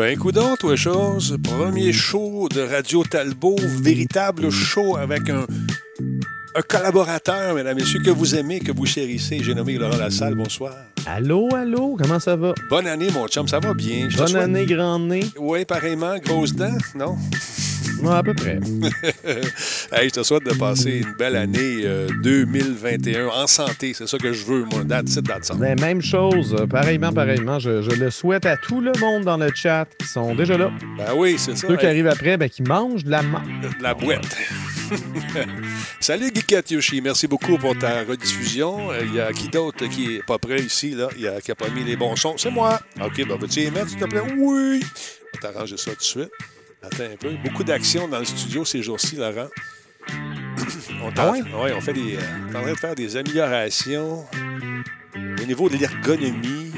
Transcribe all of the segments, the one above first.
Ben, coudon, toi, chose. Premier show de Radio Talbot, véritable show avec un, un collaborateur, mesdames et messieurs, que vous aimez, que vous chérissez. J'ai nommé Laurent Lassalle. Bonsoir. Allô, allô, comment ça va? Bonne année, mon chum. Ça va bien. Je Bonne année, grand nez. Oui, pareillement. Grosse dent, non? Ouais, à peu près. hey, je te souhaite de passer une belle année euh, 2021 en santé. C'est ça que je veux, moi. That's it, that's all. Même chose, euh, pareillement, pareillement. Je, je le souhaite à tout le monde dans le chat qui sont déjà là. Ben oui, c'est ça. Ceux qui arrivent après, ben, qui mangent de la de la boîte. Salut, Geekette Yoshi. Merci beaucoup pour ta rediffusion. Euh, Il y a qui d'autre qui est pas prêt ici, là? Il y a qui a pas mis les bons sons? C'est moi. OK, ben, veux-tu les mettre, s'il te plaît? Oui. On va t'arranger ça tout de suite. Attends un peu. Beaucoup d'action dans le studio ces jours-ci, Laurent. on, Ah ouais? ouais, on fait des, euh, on est en train de faire des améliorations au niveau de l'ergonomie.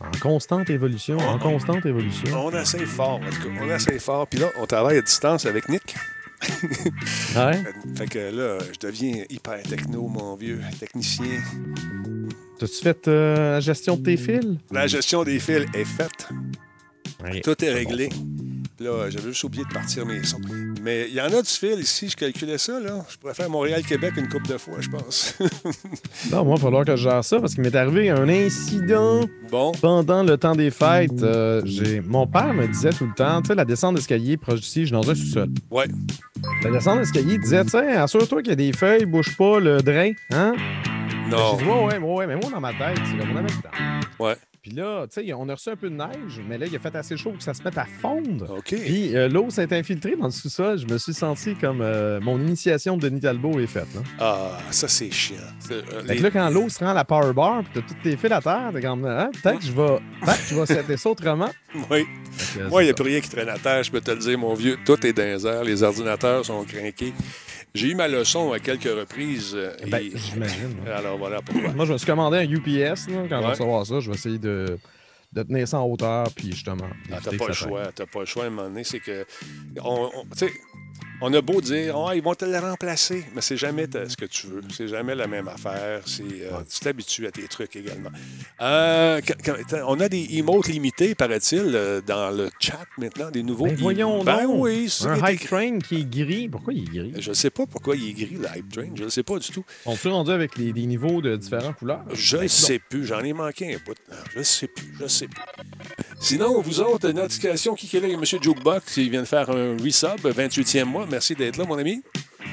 En constante évolution, en constante évolution. On essaie fort, en tout cas. On essaie fort. Puis là, on travaille à distance avec Nick. Ouais? Fait que là, je deviens hyper techno, mon vieux technicien. T'as-tu fait euh, la gestion de tes fils? La gestion des fils est faite. Ouais. Tout est réglé. Là, j'avais juste oublié de partir mes sons. Mais il y en a du fil ici. Je calculais ça, là. Je pourrais faire Montréal-Québec une couple de fois, je pense. Non, moi, il va falloir que je gère ça parce qu'il m'est arrivé un incident bon. pendant le temps des fêtes. Euh, j'ai... Mon père me disait tout le temps, tu sais, la descente d'escalier proche d'ici, je suis dans un sous-sol. Ouais. La descente d'escalier, disait, tu sais, assure-toi qu'il y a des feuilles, bouge pas le drain, hein? Non. J'ai dit, ouais, ouais, ouais, ouais, mais moi, dans ma tête, c'est comme on avait le temps. Ouais. Puis là, tu sais, on a reçu un peu de neige, mais là, il a fait assez chaud pour que ça se mette à fondre. OK. Puis euh, l'eau s'est infiltrée dans le sous-sol. Je me suis senti comme euh, mon initiation de Denis Talbot est faite. Là. Ah, ça, c'est chiant. Euh, Fait les- que là, quand l'eau se rend à la power bar, puis t'as toutes tes fils à terre, t'es comme, hein, peut-être que je vais, peut-être que je vais setter ça autrement. Oui. Moi, il n'y a plus rien qui traîne à terre, je peux te le dire, mon vieux. Tout est dans les airs. Les ordinateurs sont craqués. J'ai eu ma leçon à quelques reprises. euh, ça. Ben, et- j'imagine. là. Alors, voilà pourquoi. Moi, je me suis commandé un UPS. Là, quand on va Ouais. recevoir ça, je vais essayer de, de tenir ça en hauteur, puis justement. Ah, t'as pas le choix. T'as pas le choix à un moment donné. C'est que. On, on- tu sais, on a beau dire, Ah, ils vont te le remplacer, mais c'est jamais ce que tu veux. C'est jamais la même affaire. C'est, euh, Tu t'habitues à tes trucs également. Euh, on a des emotes limités, paraît-il, euh, dans le chat maintenant, des nouveaux. Ben, voyons Ben donc. oui, c'est Un ça qui est hype train qui est gris. Pourquoi il est gris? Je sais pas pourquoi il est gris, le Hype Train. Je ne sais pas du tout. On s'est rendu avec les, des niveaux de différentes couleurs? Je Ben, ne sais plus. J'en ai manqué un bout. Je ne sais plus. Je sais plus. Sinon, vous autres, notification, qui est là? Il y a M. Jukebox qui vient de faire un resub, 28e mois. Merci d'être là, mon ami.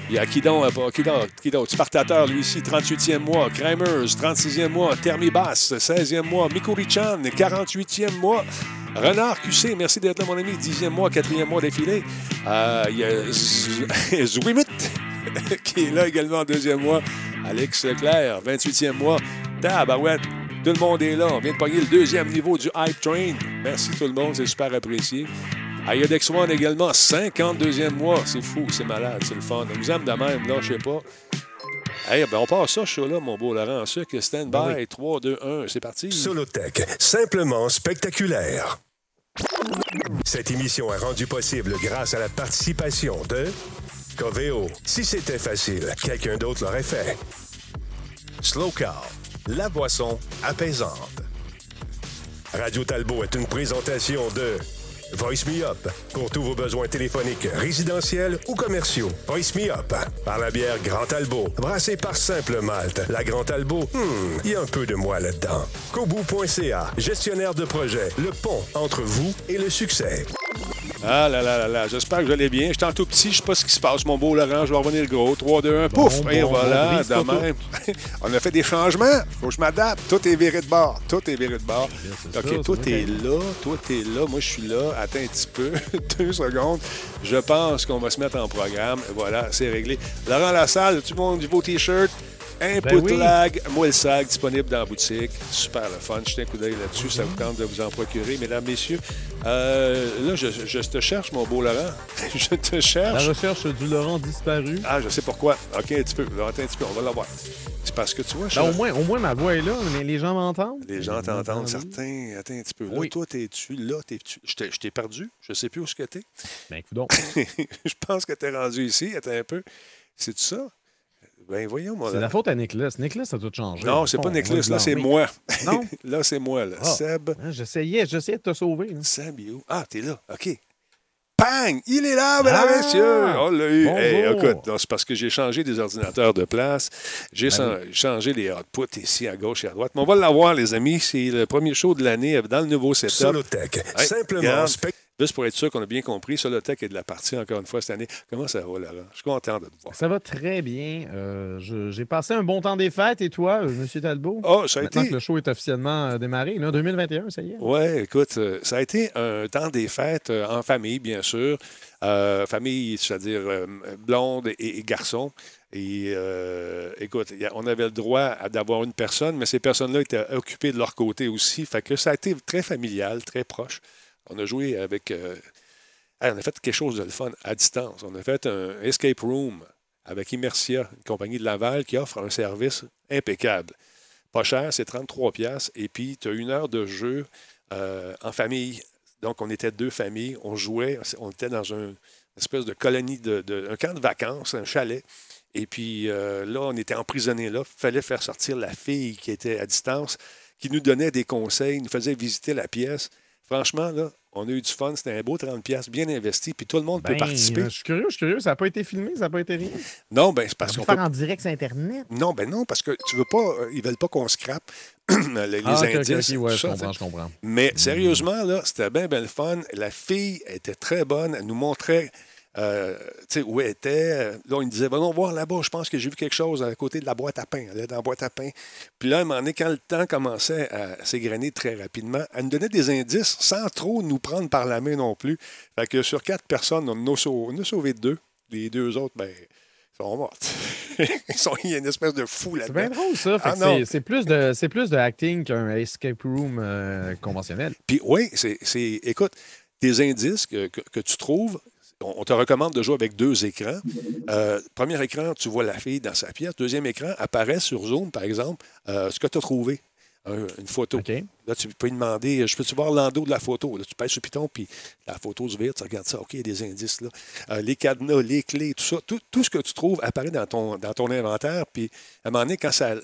Il y a euh, Qui? Spartateur, lui ici, 38e mois. Kramers, 36e mois. Thermibas, 16e mois. Mikuri-chan, 48e mois. Renard QC, merci d'être là, mon ami. 10e mois, 4e mois d'affilée. Euh, il y a Z- Zwimit qui est là également en deuxième mois. Alex Leclerc, 28e mois. Tabarouette, tout le monde est là. On vient de pogner le deuxième niveau du Hype Train. Merci tout le monde, c'est super apprécié. Iodex One également, 52e mois. C'est fou, c'est malade, c'est le fun. On nous aime de même, là, je sais pas. Hey, ben on part ça, ce show-là, mon beau Laurent. Sûr que stand by, Ben 3, 2, 1, c'est parti. Solotech, simplement spectaculaire. Cette émission est rendue possible grâce à la participation de Coveo. Si c'était facile, quelqu'un d'autre l'aurait fait. Slow Car, la boisson apaisante. Radio Talbot est une présentation de Voice Me Up pour tous vos besoins téléphoniques, résidentiels ou commerciaux. Voice Me Up par la bière Grand Talbot, brassée par Simple Malte. La Grand Talbot, hmm, il y a un peu de moi là-dedans. Kobu.ca, gestionnaire de projet, le pont entre vous et le succès. Ah là là là là, j'espère que vous allez bien. J'étais en tout petit, je sais pas ce qui se passe, mon beau Laurent. Je vais revenir gros. 3, 2, 1, pouf! Bon, et voilà, bon, de même. On a fait des changements. Faut que je m'adapte. Tout est viré de bord. Tout est viré de bord. c'est OK, ça, toi, t'es là. Toi, t'es là. Moi, je suis là. Attends un petit peu. Deux secondes. Je pense qu'on va se mettre en programme. Voilà, c'est réglé. Laurent Lassalle, tout le monde, du beau T-shirt. Input Ben oui. lag, moi le sac, disponible dans la boutique. Super le fun. Jetez un coup d'œil là-dessus. Ça vous tente de vous en procurer, mesdames, messieurs. Euh, là, je, je te cherche, mon beau Laurent. je te La cherche. recherche du Laurent disparu. Ah, je sais pourquoi. OK, un petit peu. Attends un petit peu. On va l'avoir. C'est parce que tu vois, je Ben, au, moins, au moins, ma voix est là, mais les gens m'entendent. les gens t'entendent, oui. certains. Attends un petit peu. Là, Oui. toi, t'es-tu là? T'es-tu... Je t'ai- je t'ai perdu. Je sais plus où ce que t'es. Ben, écoute donc. je pense que t'es rendu ici. Attends un peu. C'est ça? Ben voyons, moi. C'est la faute à Nicolas. Nicolas, ça a tout changé. Non, c'est pas Nicolas, là, c'est moi. Non? là, c'est moi, là. Ah. Seb. Hein, J'essayais, j'essayais de te sauver. là. Seb, où? Ah, t'es là. OK. Bang! Il est là, mesdames, Ah! messieurs! On l'a eu. Hey, Bonjour. écoute, c'est parce que j'ai changé des ordinateurs de place. J'ai Ben chan- changé les outputs ici à gauche et à droite. Mais on va l'avoir, les amis. C'est le premier show de l'année dans le nouveau setup. Solotech, Hey, simplement. Juste pour être sûr qu'on a bien compris, Solotech est de la partie encore une fois cette année. Comment ça va, Laurent? Je suis content de te voir. Ça va très bien. Euh, J'ai passé un bon temps des fêtes. Et toi, euh, M. Talbot? Oh, ça a Maintenant été. que le show est officiellement euh, démarré, là, 2021, ça y est. Oui, écoute, ça a été un temps des fêtes en famille, bien sûr. Euh, famille, c'est-à-dire euh, blonde et, et garçon. Et euh, écoute, on avait le droit d'avoir une personne, mais ces personnes-là étaient occupées de leur côté aussi. Fait que ça a été très familial, très proche. On a joué avec. euh, on a fait quelque chose de fun à distance. On a fait un escape room avec Immersia, une compagnie de Laval qui offre un service impeccable. Pas cher, c'est 33 pièces et puis tu as une heure de jeu euh, en famille. Donc, on était deux familles, on jouait, on était dans un- une espèce de colonie, de, de- un camp de vacances, un chalet. Et puis euh, là, on était emprisonnés là. Il fallait faire sortir la fille qui était à distance, qui nous donnait des conseils, nous faisait visiter la pièce. Franchement, là, on a eu du fun. C'était un beau 30$ pièces bien investi. Puis tout le monde peut Ben, participer. euh, Je suis curieux, je suis curieux. Ça n'a pas été filmé, ça n'a pas été rien? Non, ben, c'est parce On qu'on peut peut faire en direct sur Internet. Non, ben non, parce que tu veux pas, euh, ils veulent pas qu'on scrape les, Ah, indices. ok, tout ouais, je ça, comprends, je comprends. Mais sérieusement, là, c'était bien, bien le fun. La fille était très bonne. Elle nous montrait euh, tu sais, où elle était. Là, on nous disait, allons voir là-bas, je pense que j'ai vu quelque chose à côté de la boîte à pain. Elle est dans la boîte à pain. Puis là, à un moment donné, quand le temps commençait à s'égrener très rapidement, elle nous donnait des indices sans trop nous prendre par la main non plus. Fait que sur quatre personnes, on a sauvé, on a sauvé deux. Les deux autres, ben, sont mortes. Ils sont, il y a une espèce de fou C'est là-dedans. bien drôle, ça. Ah, non. c'est- c'est plus, de- c'est plus de acting qu'un escape room euh, conventionnel. Puis oui, c'est, c'est- écoute, des indices que, que- que tu trouves, on, te recommande de jouer avec deux écrans. Euh, premier écran, tu vois la fille dans sa pièce. Deuxième écran, apparaît sur Zoom, par exemple, euh, ce que tu as trouvé. Un- une photo. Là, tu peux lui demander, je peux-tu voir l'endos de la photo? Là, tu pèses sur Python, puis la photo se vire, tu regardes ça, OK, il y a des indices là. Euh, les cadenas, les clés, tout ça, tout, tout ce que tu trouves apparaît dans ton, dans ton inventaire, puis à un moment donné, quand ça...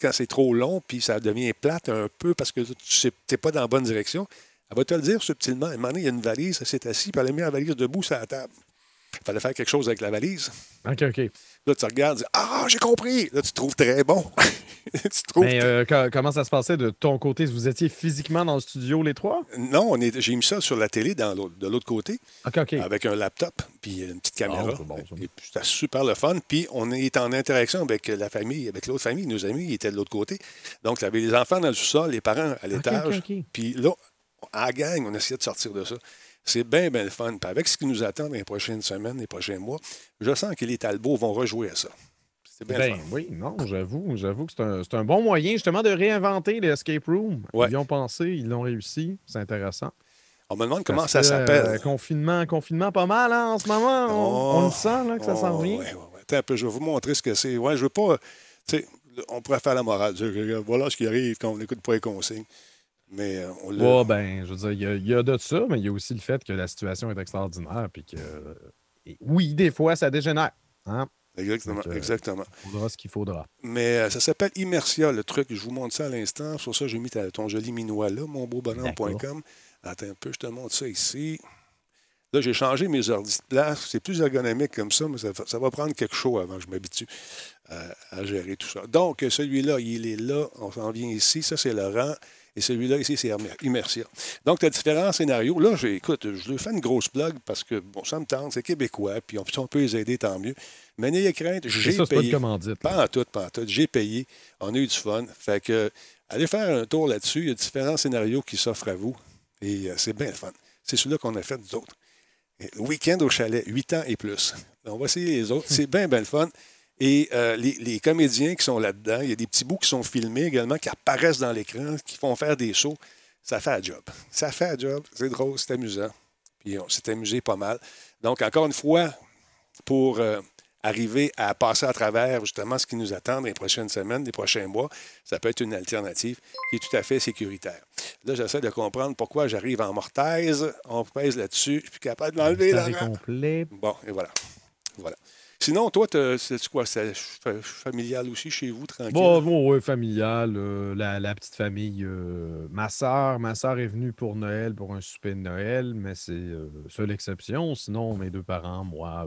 Quand c'est trop long, puis ça devient plate un peu parce que tu n'es pas dans la bonne direction, elle va te le dire subtilement. À un moment donné, il y a une valise, elle s'est assise, puis elle a mis la valise debout sur la table. Il fallait faire quelque chose avec la valise. OK, OK. Là, tu regardes, tu dis, Ah, j'ai compris! Là, tu trouves très bon. tu trouves Mais euh, co- comment ça se passait de ton côté? Vous étiez physiquement dans le studio, les trois? Non, on est- j'ai mis ça sur la télé dans l'autre- de l'autre côté, OK, OK. avec un laptop, puis une petite caméra. c'est bon, ça. Et puis, C'était super le fun. Puis on est en interaction avec la famille, avec l'autre famille. Nos amis ils étaient de l'autre côté. Donc, il y avait les enfants dans le sous-sol, les parents à l'étage. ok, ok. Puis là, à la gang, on essayait de sortir de ça. C'est bien, bien le fun. Puis avec ce qui nous attend dans les prochaines semaines, les prochains mois, je sens que les Talbots vont rejouer à ça. C'est bien le Ben fun. oui, non, j'avoue, j'avoue que c'est un, c'est un bon moyen justement de réinventer les escape rooms. Ouais. Ils ont pensé, ils l'ont réussi, c'est intéressant. On me demande comment Parce ça s'appelle. euh, confinement, confinement pas mal hein, en ce moment. On, on le sent là, que ça s'en Oh, vient. ouais, ouais, ouais. Attends un peu, je vais vous montrer ce que c'est. Ouais, je veux pas. Tu sais, on pourrait faire la morale. dire, voilà ce qui arrive quand on n'écoute pas les consignes. Mais euh, on l'a. Ouais, ben, je veux dire, il y a- il y, a de ça, mais il y a aussi le fait que la situation est extraordinaire, puis que et oui, des fois, ça dégénère. Hein? Exactement. Donc, euh, exactement. Il faudra ce qu'il faudra. Mais euh, ça s'appelle Immersia, le truc. Je vous montre ça à l'instant. Sur ça, j'ai mis ta- ton joli minois là, monbeaubonhomme.com. Attends un peu, je te montre ça ici. Là, j'ai changé mes ordi de place. C'est plus ergonomique comme ça, mais ça, va- ça va prendre quelque chose avant que je m'habitue euh, à gérer tout ça. Donc, celui-là, il est là. On s'en vient ici. Ça, c'est Laurent. Et celui-là, ici, c'est Immer- Immersia. Donc, tu as différents scénarios. Là, écoute, je lui fais une grosse plug parce que, bon, ça me tente, c'est québécois. Puis, on, si on peut les aider, tant mieux. Mais n'ayez crainte, j'ai ça, c'est pas de payé. Pas en tout, pas en tout. J'ai payé. On a eu du fun. Fait que, allez faire un tour là-dessus. Il y a différents scénarios qui s'offrent à vous. Et euh, c'est bien le fun. C'est celui-là qu'on a fait, nous autres. Week-end au chalet, 8 ans et plus. On va essayer les autres. C'est bien, bien le fun. Et euh, les, les comédiens qui sont là-dedans, il y a des petits bouts qui sont filmés également, qui apparaissent dans l'écran, qui font faire des sauts. Ça fait un job. Ça fait un job. C'est drôle, c'est amusant. Puis on s'est amusé pas mal. Donc, encore une fois, pour euh, arriver à passer à travers justement ce qui nous attend dans les prochaines semaines, les prochains mois, ça peut être une alternative qui est tout à fait sécuritaire. Là, j'essaie de comprendre pourquoi j'arrive en mortaise. On pèse là-dessus. Je suis plus capable de l'enlever. Bon, et voilà. Voilà. Sinon, toi, c'est quoi? C'est fa- familial aussi chez vous, tranquille? Bon, bon, ouais, familial, euh, la, la petite famille. euh, ma soeur, ma sœur est venue pour Noël, pour un souper de Noël, mais c'est euh, seule exception. Sinon, mes deux parents, moi,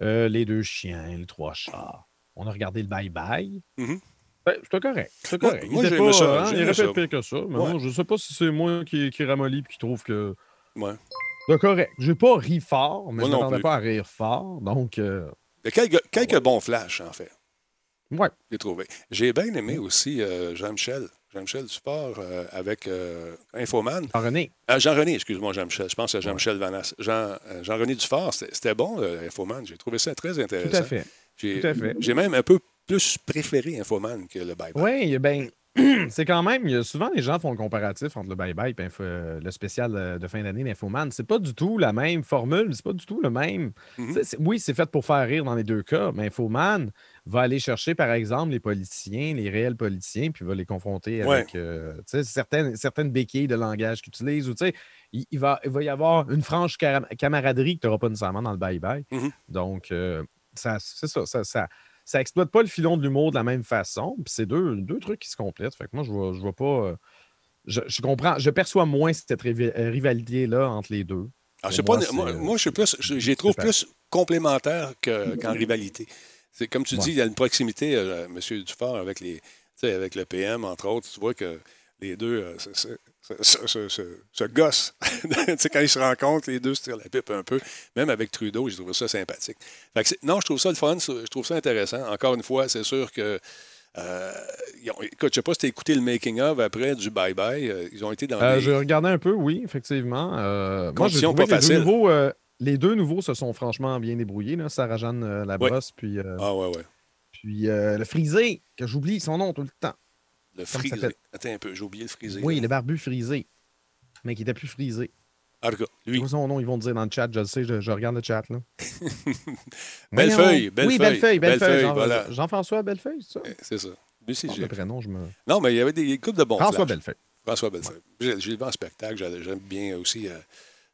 les deux chiens, les trois chats. On a regardé le bye-bye. Mhm. Ben, c'était correct. C'était correct. moi, il était j'aimais pas, ça, hein, il ça. fait pire que ça. Mais Ouais. moi, je sais pas si c'est moi qui, qui ramollit et qui trouve que. Ouais. C'est correct. J'ai pas ri fort, mais Moi je non m'attendais plus. pas à rire fort. Donc, euh, Il y a quelques, quelques bons flashs, en fait. ouais. J'ai trouvé. J'ai bien aimé aussi euh, Jean-Michel. Jean-Michel Duport euh, avec euh, Infoman. René. Ah, Jean-René, excuse-moi, Jean-Michel. Je pense à Jean-Michel Vanas. Jean, euh, Jean-René Dufort, c'était bon, euh, Infoman. J'ai trouvé ça très intéressant. Tout à fait. J'ai tout à fait. j'ai même un peu plus préféré Infoman que le Bye. Oui, ben, c'est quand même. souvent, les gens font le comparatif entre le bye-bye et le spécial euh, de fin d'année d'Infoman. C'est pas du tout la même formule, c'est pas du tout le même. Mhm. C'est- Oui, c'est fait pour faire rire dans les deux cas, mais Infoman va aller chercher, par exemple, les politiciens, les réels politiciens, puis va les confronter Ouais. avec euh, certaines, certaines béquilles de langage qu'ils utilisent. Ou, il, il va, il va y avoir une franche camaraderie que tu n'auras pas nécessairement dans le bye-bye. Mhm. Donc, euh, ça, c'est ça, ça, ça, ça exploite pas le filon de l'humour de la même façon. Puis c'est deux, deux trucs qui se complètent. Fait que moi, je vois, je vois pas. euh, je, je comprends, je perçois moins cette euh, rivalité-là entre les deux. Ah, moi, pas, moi, moi, je suis plus, je, je les trouve plus complémentaires que- qu'en rivalité. C'est comme tu Ouais. dis, il y a une proximité, euh, M. Dufort, avec, les, tu sais, avec le PM, entre autres. Tu vois que les deux se, se, se- se- se- se gossent. Quand ils se rencontrent, les deux se tirent la pipe un peu. Même avec Trudeau, j'ai trouvé ça sympathique. Fait que c'est- non, je trouve ça le fun, je trouve ça intéressant. Encore une fois, c'est sûr que. euh, ils ont- écoute, je ne sais pas si tu as écouté le making-of après du Bye Bye. euh, ils ont été dans Euh, les- J'ai regardé un peu, oui, effectivement. Euh, moi, trouvé pas que les deux, faciles. nouveaux, euh, les deux nouveaux se sont franchement bien débrouillés. Là. Sarah-Jeanne euh, Labrosse, puis, Ah ouais, ouais. puis euh, le frisé, que j'oublie son nom tout le temps. Le frisé. Attends un peu, j'ai oublié le frisé. Oui, là. le barbu frisé. Mais qui était plus frisé. En tout cas, lui. Quoi son nom, ils vont dire dans le chat, je le sais, je, je regarde le chat. Là. Bellefeuille, Voyons. Oui, Bellefeuille, Bellefeuille, Bellefeuille. Bellefeuille, Jean- voilà. Jean-François Bellefeuille, c'est ça? Eh, C'est ça. Lui, c'est le prénom, je me. Non, mais il y avait des coupes de bons François flashs. Bellefeuille. François Bellefeuille. J'ai j'ai vu en spectacle, j'ai- j'aime bien aussi euh,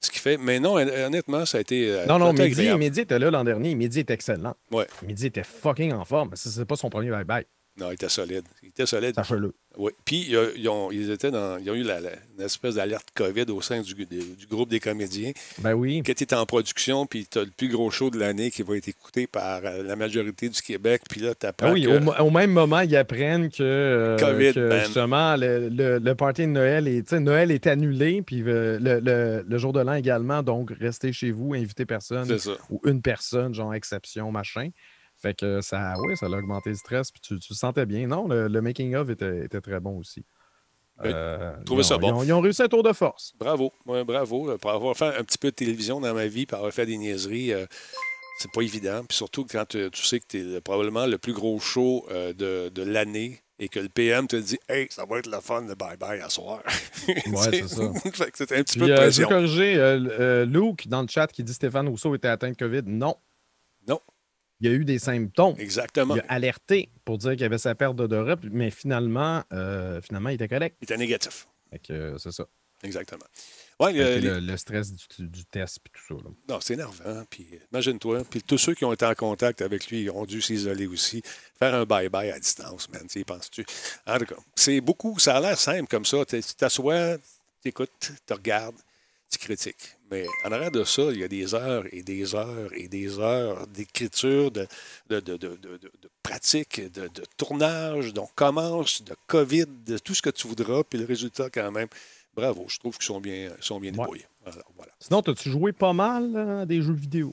ce qu'il fait. Mais non, hon- honnêtement, ça a été. euh, Non, non, agréable. Mehdi était là l'an dernier. Mehdi était excellent. Ouais. Mehdi était fucking en forme. c'est pas son premier bye-bye. Non, il était solide. Il était solide. Sachez-le. Oui. Puis, ils, ont- ils ont, ils étaient dans, ils ont eu la- la- une espèce d'alerte COVID au sein du, du- du groupe des comédiens. Ben oui. Tu es en production, puis tu as le plus gros show de l'année qui va être écouté par euh, la majorité du Québec, puis là, tu apprends Ah oui, que... au, même moment, ils apprennent que, euh, COVID, que, man. justement, le, le- le party de Noël est, Noël est annulé, puis euh, le, le- le jour de l'an également, donc restez chez vous, invitez personne C'est ça. ou une personne, genre exception, machin. Fait que ça, oui, ça a augmenté le stress, puis tu, tu le sentais bien. Non, le, le making-of était, était très bon aussi. Oui, Euh, ils ça ont- bon. Ils ont, ils ont réussi un tour de force. Bravo, Ouais, bravo. euh, Pour avoir fait un petit peu de télévision dans ma vie, pour avoir fait des niaiseries, euh, c'est pas évident. Puis surtout quand tu, tu sais que tu es probablement le plus gros show euh, de, de l'année et que le PM te dit Hey, ça va être le fun de bye-bye à soir. c'est ça. fait que c'était un petit Puis, peu de euh, je veux corriger euh, euh, Luke dans le chat qui dit Stéphane Rousseau était atteint de COVID. Non. Non. Il y a eu des symptômes. Exactement. Il a alerté pour dire qu'il y avait sa perte d'odorat, mais finalement, euh, finalement, il était correct. Il était négatif. Euh, c'est ça. Exactement. Ouais, le, le stress du, du test puis tout ça. là. Non, c'est énervant. Puis euh, imagine-toi. Puis tous ceux qui ont été en contact avec lui ils ont dû s'isoler aussi. Faire un bye-bye à distance, man. Penses-tu? En tout cas, c'est beaucoup. Ça a l'air simple comme ça. Tu t'assois, tu écoutes, tu regardes, tu critiques. Mais en arrière de ça, il y a des heures et des heures et des heures d'écriture, de, de, de, de, pratique, de, de tournage. Donc, commence, de COVID, de tout ce que tu voudras. Puis le résultat, quand même, bravo. Je trouve qu'ils sont bien, sont bien Ouais. débrouillés. Alors, voilà. Sinon, as-tu joué pas mal euh, à des jeux vidéo?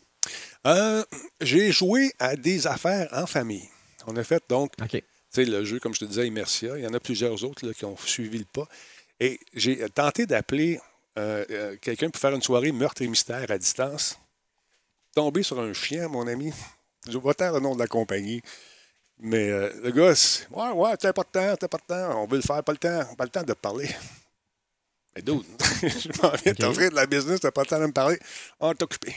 Euh, j'ai joué à des affaires en famille. On a fait donc, OK. tu sais, le jeu, comme je te disais, Immersia. Il y en a plusieurs autres là, qui ont suivi le pas. Et j'ai tenté d'appeler euh, euh, quelqu'un pour faire une soirée meurtre et mystère à distance? Tombé sur un chien, mon ami. Je vais taire le nom de la compagnie. Mais euh, le gars, c'est, ouais, ouais, t'as pas de temps, t'as pas de temps. On veut le faire, pas le temps, pas le temps de te parler. Mais dude, je m'en viens de OK. t'offrir de la business, t'as pas le temps de me parler. On est occupé.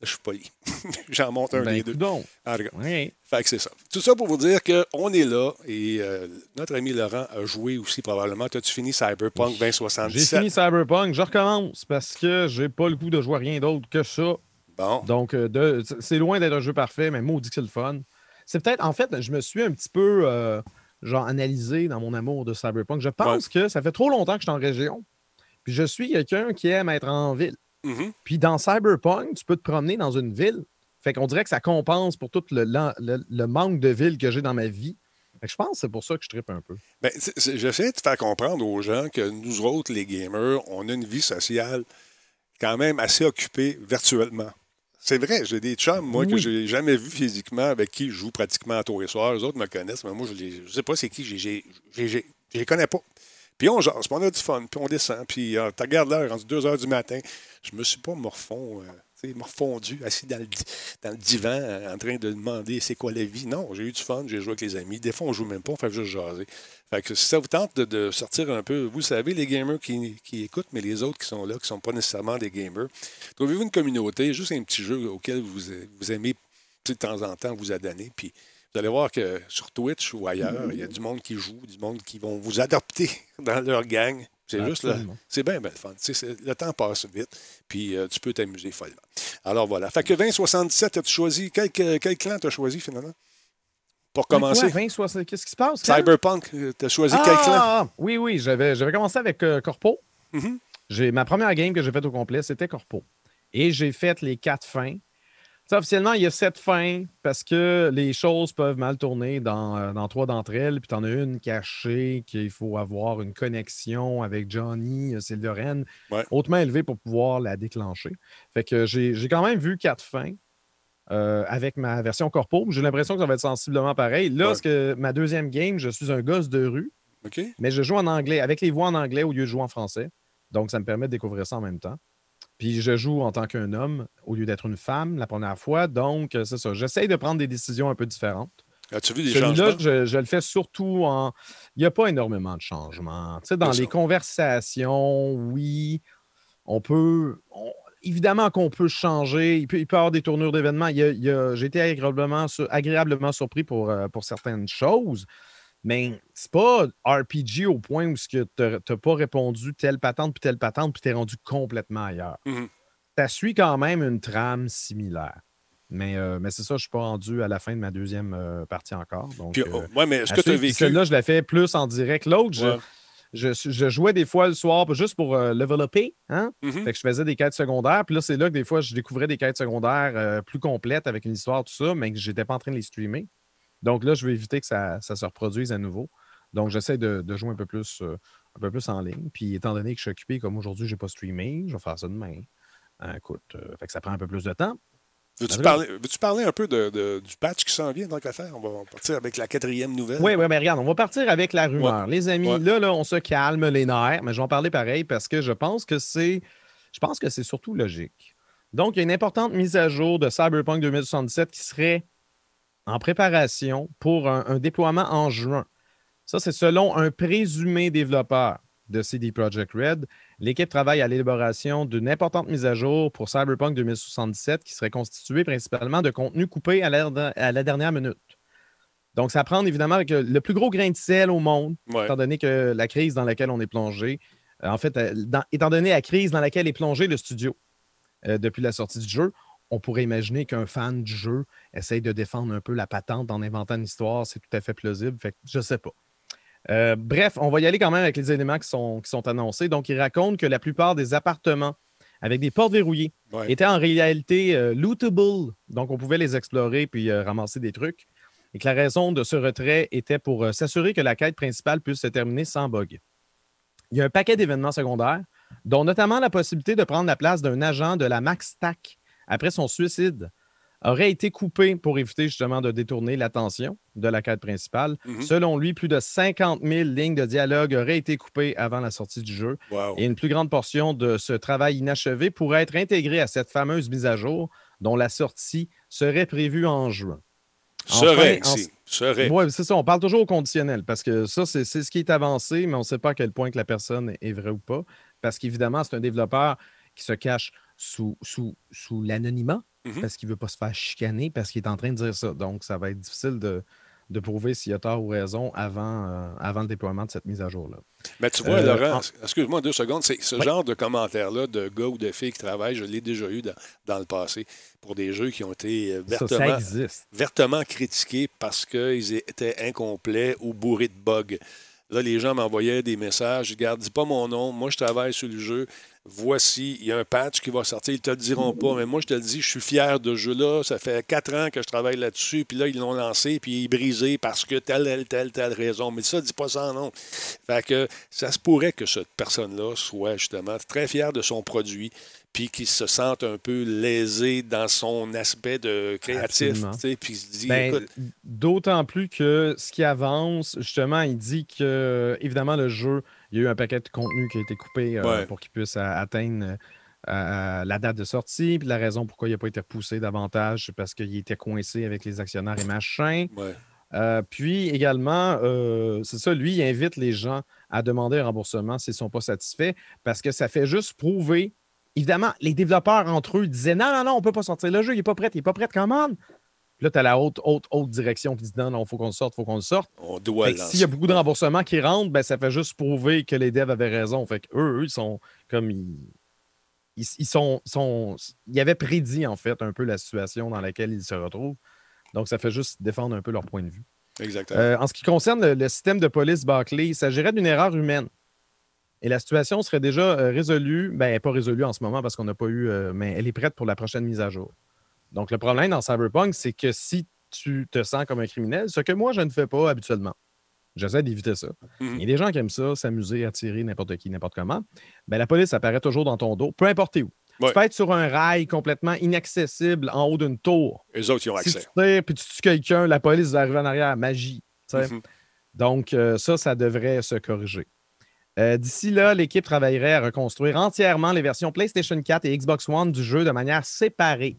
Je suis poli. J'en monte un Ben, des deux. donc. En Oui. fait que c'est ça. Tout ça pour vous dire qu'on est là et euh, notre ami Laurent a joué aussi probablement. As-tu fini Cyberpunk J'ai 2077? fini Cyberpunk. Je recommence parce que j'ai pas le goût de jouer à rien d'autre que ça. Bon. Donc, euh, c'est loin d'être un jeu parfait, mais maudit que c'est le fun. C'est peut-être, en fait, je me suis un petit peu, euh, genre, analysé dans mon amour de Cyberpunk. Je pense que ça fait trop longtemps que je suis en région. Puis je suis quelqu'un qui aime être en ville. Mhm. Puis dans Cyberpunk, tu peux te promener dans une ville. Fait qu'on dirait que ça compense pour tout le, le- le- le manque de ville que j'ai dans ma vie. Fait que je pense que c'est pour ça que je trippe un peu. Ben, J'essaie de faire comprendre aux gens que nous autres, les gamers, on a une vie sociale quand même assez occupée virtuellement. C'est vrai, j'ai des chums, moi, que Oui. j'ai jamais vu physiquement, avec qui je joue pratiquement à tous les soirs. Les autres me connaissent, mais moi, je ne sais pas c'est qui, je les connais pas. Puis on jase, puis on a du fun, puis on descend, puis euh, tu regardes l'heure, rendu 2 heures du matin. Je me suis pas morfond, euh, morfondu, assis dans le, dans le divan, euh, en train de demander c'est quoi la vie. Non, j'ai eu du fun, j'ai joué avec les amis. Des fois, on joue même pas, on fait juste jaser. Fait que si ça vous tente de, sortir un peu, vous savez, les gamers qui, qui écoutent, mais les autres qui sont là, qui ne sont pas nécessairement des gamers, trouvez-vous une communauté, juste un petit jeu auquel vous, vous aimez de temps en temps vous adonner, puis vous allez voir que sur Twitch ou ailleurs, il y a du monde qui joue, du monde qui vont vous adopter dans leur gang. C'est juste là. C'est bien, bien le fun. Tu sais, c'est- le temps passe vite, puis euh, tu peux t'amuser follement. Alors voilà. Fait que 2077, as-tu choisi? Quel, quel, quel clan t'as choisi finalement? Pour commencer. Quoi, 20, 60, Qu'est-ce qui se passe? Ken? Cyberpunk, euh, t'as choisi quel clan? Ah, oui, oui, j'avais, commencé avec euh, Corpo. J'ai, ma première game que j'ai faite au complet, c'était Corpo. Et j'ai fait les quatre fins. Officiellement, il y a sept fins parce que les choses peuvent mal tourner dans, euh, dans trois d'entre elles. Puis tu en as une cachée qu'il faut avoir une connexion avec Johnny, euh, Ouais. hautement élevée pour pouvoir la déclencher. Fait que j'ai, quand même vu quatre fins. euh, avec ma version corpo. J'ai l'impression que ça va être sensiblement pareil. Là, Ouais. parce que ma deuxième game, je suis un gosse de rue. Mais je joue en anglais, avec les voix en anglais au lieu de jouer en français. Donc, ça me permet de découvrir ça en même temps. Puis, je joue en tant qu'un homme au lieu d'être une femme la première fois. Donc, euh, c'est ça. J'essaye de prendre des décisions un peu différentes. As-tu vu des Celui-là, changements? je, je le fais surtout en. Il n'y a pas énormément de changements. Tu sais, dans les conversations, oui, on peut. on- Évidemment qu'on peut changer. Il peut, il peut y avoir des tournures d'événements. Il y a- il a- J'ai été agréablement, sur- agréablement surpris pour, euh, pour certaines choses. Mais c'est pas RPG au point où tu n'as pas répondu telle patente puis telle patente puis tu es rendu complètement ailleurs. Mhm. Ça suit quand même une trame similaire. Mais, euh, mais c'est ça, je ne suis pas rendu à la fin de ma deuxième euh, partie encore. Donc, Puis, euh, oh, ouais, mais est-ce que tu as vécu? Celle-là, je la fais plus en direct. L'autre, je- Ouais. je, je jouais des fois le soir juste pour euh, level upper. Hein? Mhm. Fait que je faisais des quêtes secondaires. Puis là, c'est là que des fois, je découvrais des quêtes secondaires plus complètes avec une histoire, tout ça, mais que je n'étais pas en train de les streamer. Donc là, je vais éviter que ça, ça se reproduise à nouveau. Donc, j'essaie de, de jouer un peu, plus, euh, un peu plus en ligne. Puis, étant donné que je suis occupé, comme aujourd'hui, je n'ai pas streamé, je vais faire ça demain. Hein, écoute, euh, fait que ça prend un peu plus de temps. Veux-tu parler, un peu de, de- du patch qui s'en vient dans l'affaire? On va partir avec la quatrième nouvelle. Oui, oui, mais regarde, on va partir avec la rumeur. Les amis, Ouais. là, là, on se calme les nerfs, mais je vais en parler pareil parce que je pense que c'est. Je pense que c'est surtout logique. Donc, il y a une importante mise à jour de Cyberpunk 2077 qui serait en préparation pour un, un déploiement en juin. Ça, c'est selon un présumé développeur de CD Projekt Red. L'équipe travaille à l'élaboration d'une importante mise à jour pour Cyberpunk 2077 qui serait constituée principalement de contenu coupé à la, à la dernière minute. Donc, ça prend évidemment avec le plus gros grain de sel au monde, Ouais. étant donné que la crise dans laquelle on est plongé, euh, en fait, euh, dans- étant donné la crise dans laquelle est plongé le studio euh, depuis la sortie du jeu, on pourrait imaginer qu'un fan du jeu essaye de défendre un peu la patente en inventant une histoire. C'est tout à fait plausible. Fait que je sais pas. Euh, bref, on va y aller quand même avec les éléments qui sont, qui sont annoncés. Donc, il raconte que la plupart des appartements avec des portes verrouillées Ouais. étaient en réalité euh, lootable. Donc, on pouvait les explorer puis euh, ramasser des trucs. Et que la raison de ce retrait était pour euh, s'assurer que la quête principale puisse se terminer sans bug. Il y a un paquet d'événements secondaires, dont notamment la possibilité de prendre la place d'un agent de la Max Stack après son suicide aurait été coupé pour éviter justement de détourner l'attention de la quête principale. Mhm. Selon lui, plus de 50 000 lignes de dialogue auraient été coupées avant la sortie du jeu. Wow. Et une plus grande portion de ce travail inachevé pourrait être intégrée à cette fameuse mise à jour dont la sortie serait prévue en juin. Serait en- ici. Serait. Oui, c'est ça. On parle toujours au conditionnel parce que ça, c'est c'est ce qui est avancé, mais on ne sait pas à quel point que la personne est vraie ou pas. Parce qu'évidemment, c'est un développeur qui se cache sous, sous, sous l'anonymat Mhm. parce qu'il ne veut pas se faire chicaner parce qu'il est en train de dire ça. Donc, ça va être difficile de, de prouver s'il a tort ou raison avant, euh, avant le déploiement de cette mise à jour-là. Mais tu vois, Euh, Laurent, en- excuse-moi deux secondes, c'est ce Oui. genre de commentaires-là de gars ou de filles qui travaillent, je l'ai déjà eu dans, dans le passé pour des jeux qui ont été euh, Ça, ça vertement, vertement critiqués parce qu'ils étaient incomplets ou bourrés de bugs. Là, les gens m'envoyaient des messages. Regarde, dis pas mon nom. Moi, je travaille sur le jeu. Voici, il y a un patch qui va sortir. Ils te le diront pas. Mais moi, je te le dis, je suis fier de ce jeu-là. Ça fait quatre ans que je travaille là-dessus. Puis là, ils l'ont lancé. Puis il est brisé parce que telle, telle, telle, telle raison. Mais ça, dis pas ça, non. Fait que ça se pourrait que cette personne-là soit justement très fière de son produit. Puis qu'il se sente un peu lésé dans son aspect de créatif. Puis il se dit, Ben, écoute, D'autant plus que ce qui avance, justement, il dit que, évidemment, le jeu, il y a eu un paquet de contenu qui a été coupé euh, Ouais. pour qu'il puisse a- atteindre euh, euh, la date de sortie. Puis la raison pourquoi il n'a pas été repoussé davantage, c'est parce qu'il était coincé avec les actionnaires et machin. ouais. Euh, puis également, euh, c'est ça, lui, il invite les gens à demander un remboursement s'ils ne sont pas satisfaits parce que ça fait juste prouver. Évidemment, les développeurs entre eux disaient non, non, non, on ne peut pas sortir le jeu, il n'est pas prêt, il n'est pas prêt, commande. Puis là, tu as la haute, haute, haute direction qui dit non, non, il faut qu'on le sorte, il faut qu'on le sorte. on doit. S'il y a beaucoup de remboursements qui rentrent, ben, ça fait juste prouver que les devs avaient raison. Fait que eux, eux, ils sont comme ils, ils, ils sont, sont. Ils avaient prédit en fait un peu la situation dans laquelle ils se retrouvent. Donc, ça fait juste défendre un peu leur point de vue. Exactement. Euh, en ce qui concerne le, le système de police Barclay, il s'agirait d'une erreur humaine. Et la situation serait déjà euh, résolue. Ben, pas résolue en ce moment parce qu'on n'a pas eu, euh, mais elle est prête pour la prochaine mise à jour. Donc, le problème dans Cyberpunk, c'est que si tu te sens comme un criminel, ce que moi, je ne fais pas habituellement, j'essaie d'éviter ça. Mhm. Il y a des gens qui aiment ça, s'amuser, attirer n'importe qui, n'importe comment. Ben, la police apparaît toujours dans ton dos, peu importe où. Ouais. Tu peux être sur un rail complètement inaccessible en haut d'une tour. Eux autres, ils ont Si accès. tu tires puis tu tues quelqu'un, la police va arriver en arrière. Magie. Mhm. Donc, euh, ça, ça devrait se corriger. Euh, D'ici là, l'équipe travaillerait à reconstruire entièrement les versions PlayStation 4 et Xbox One du jeu de manière séparée.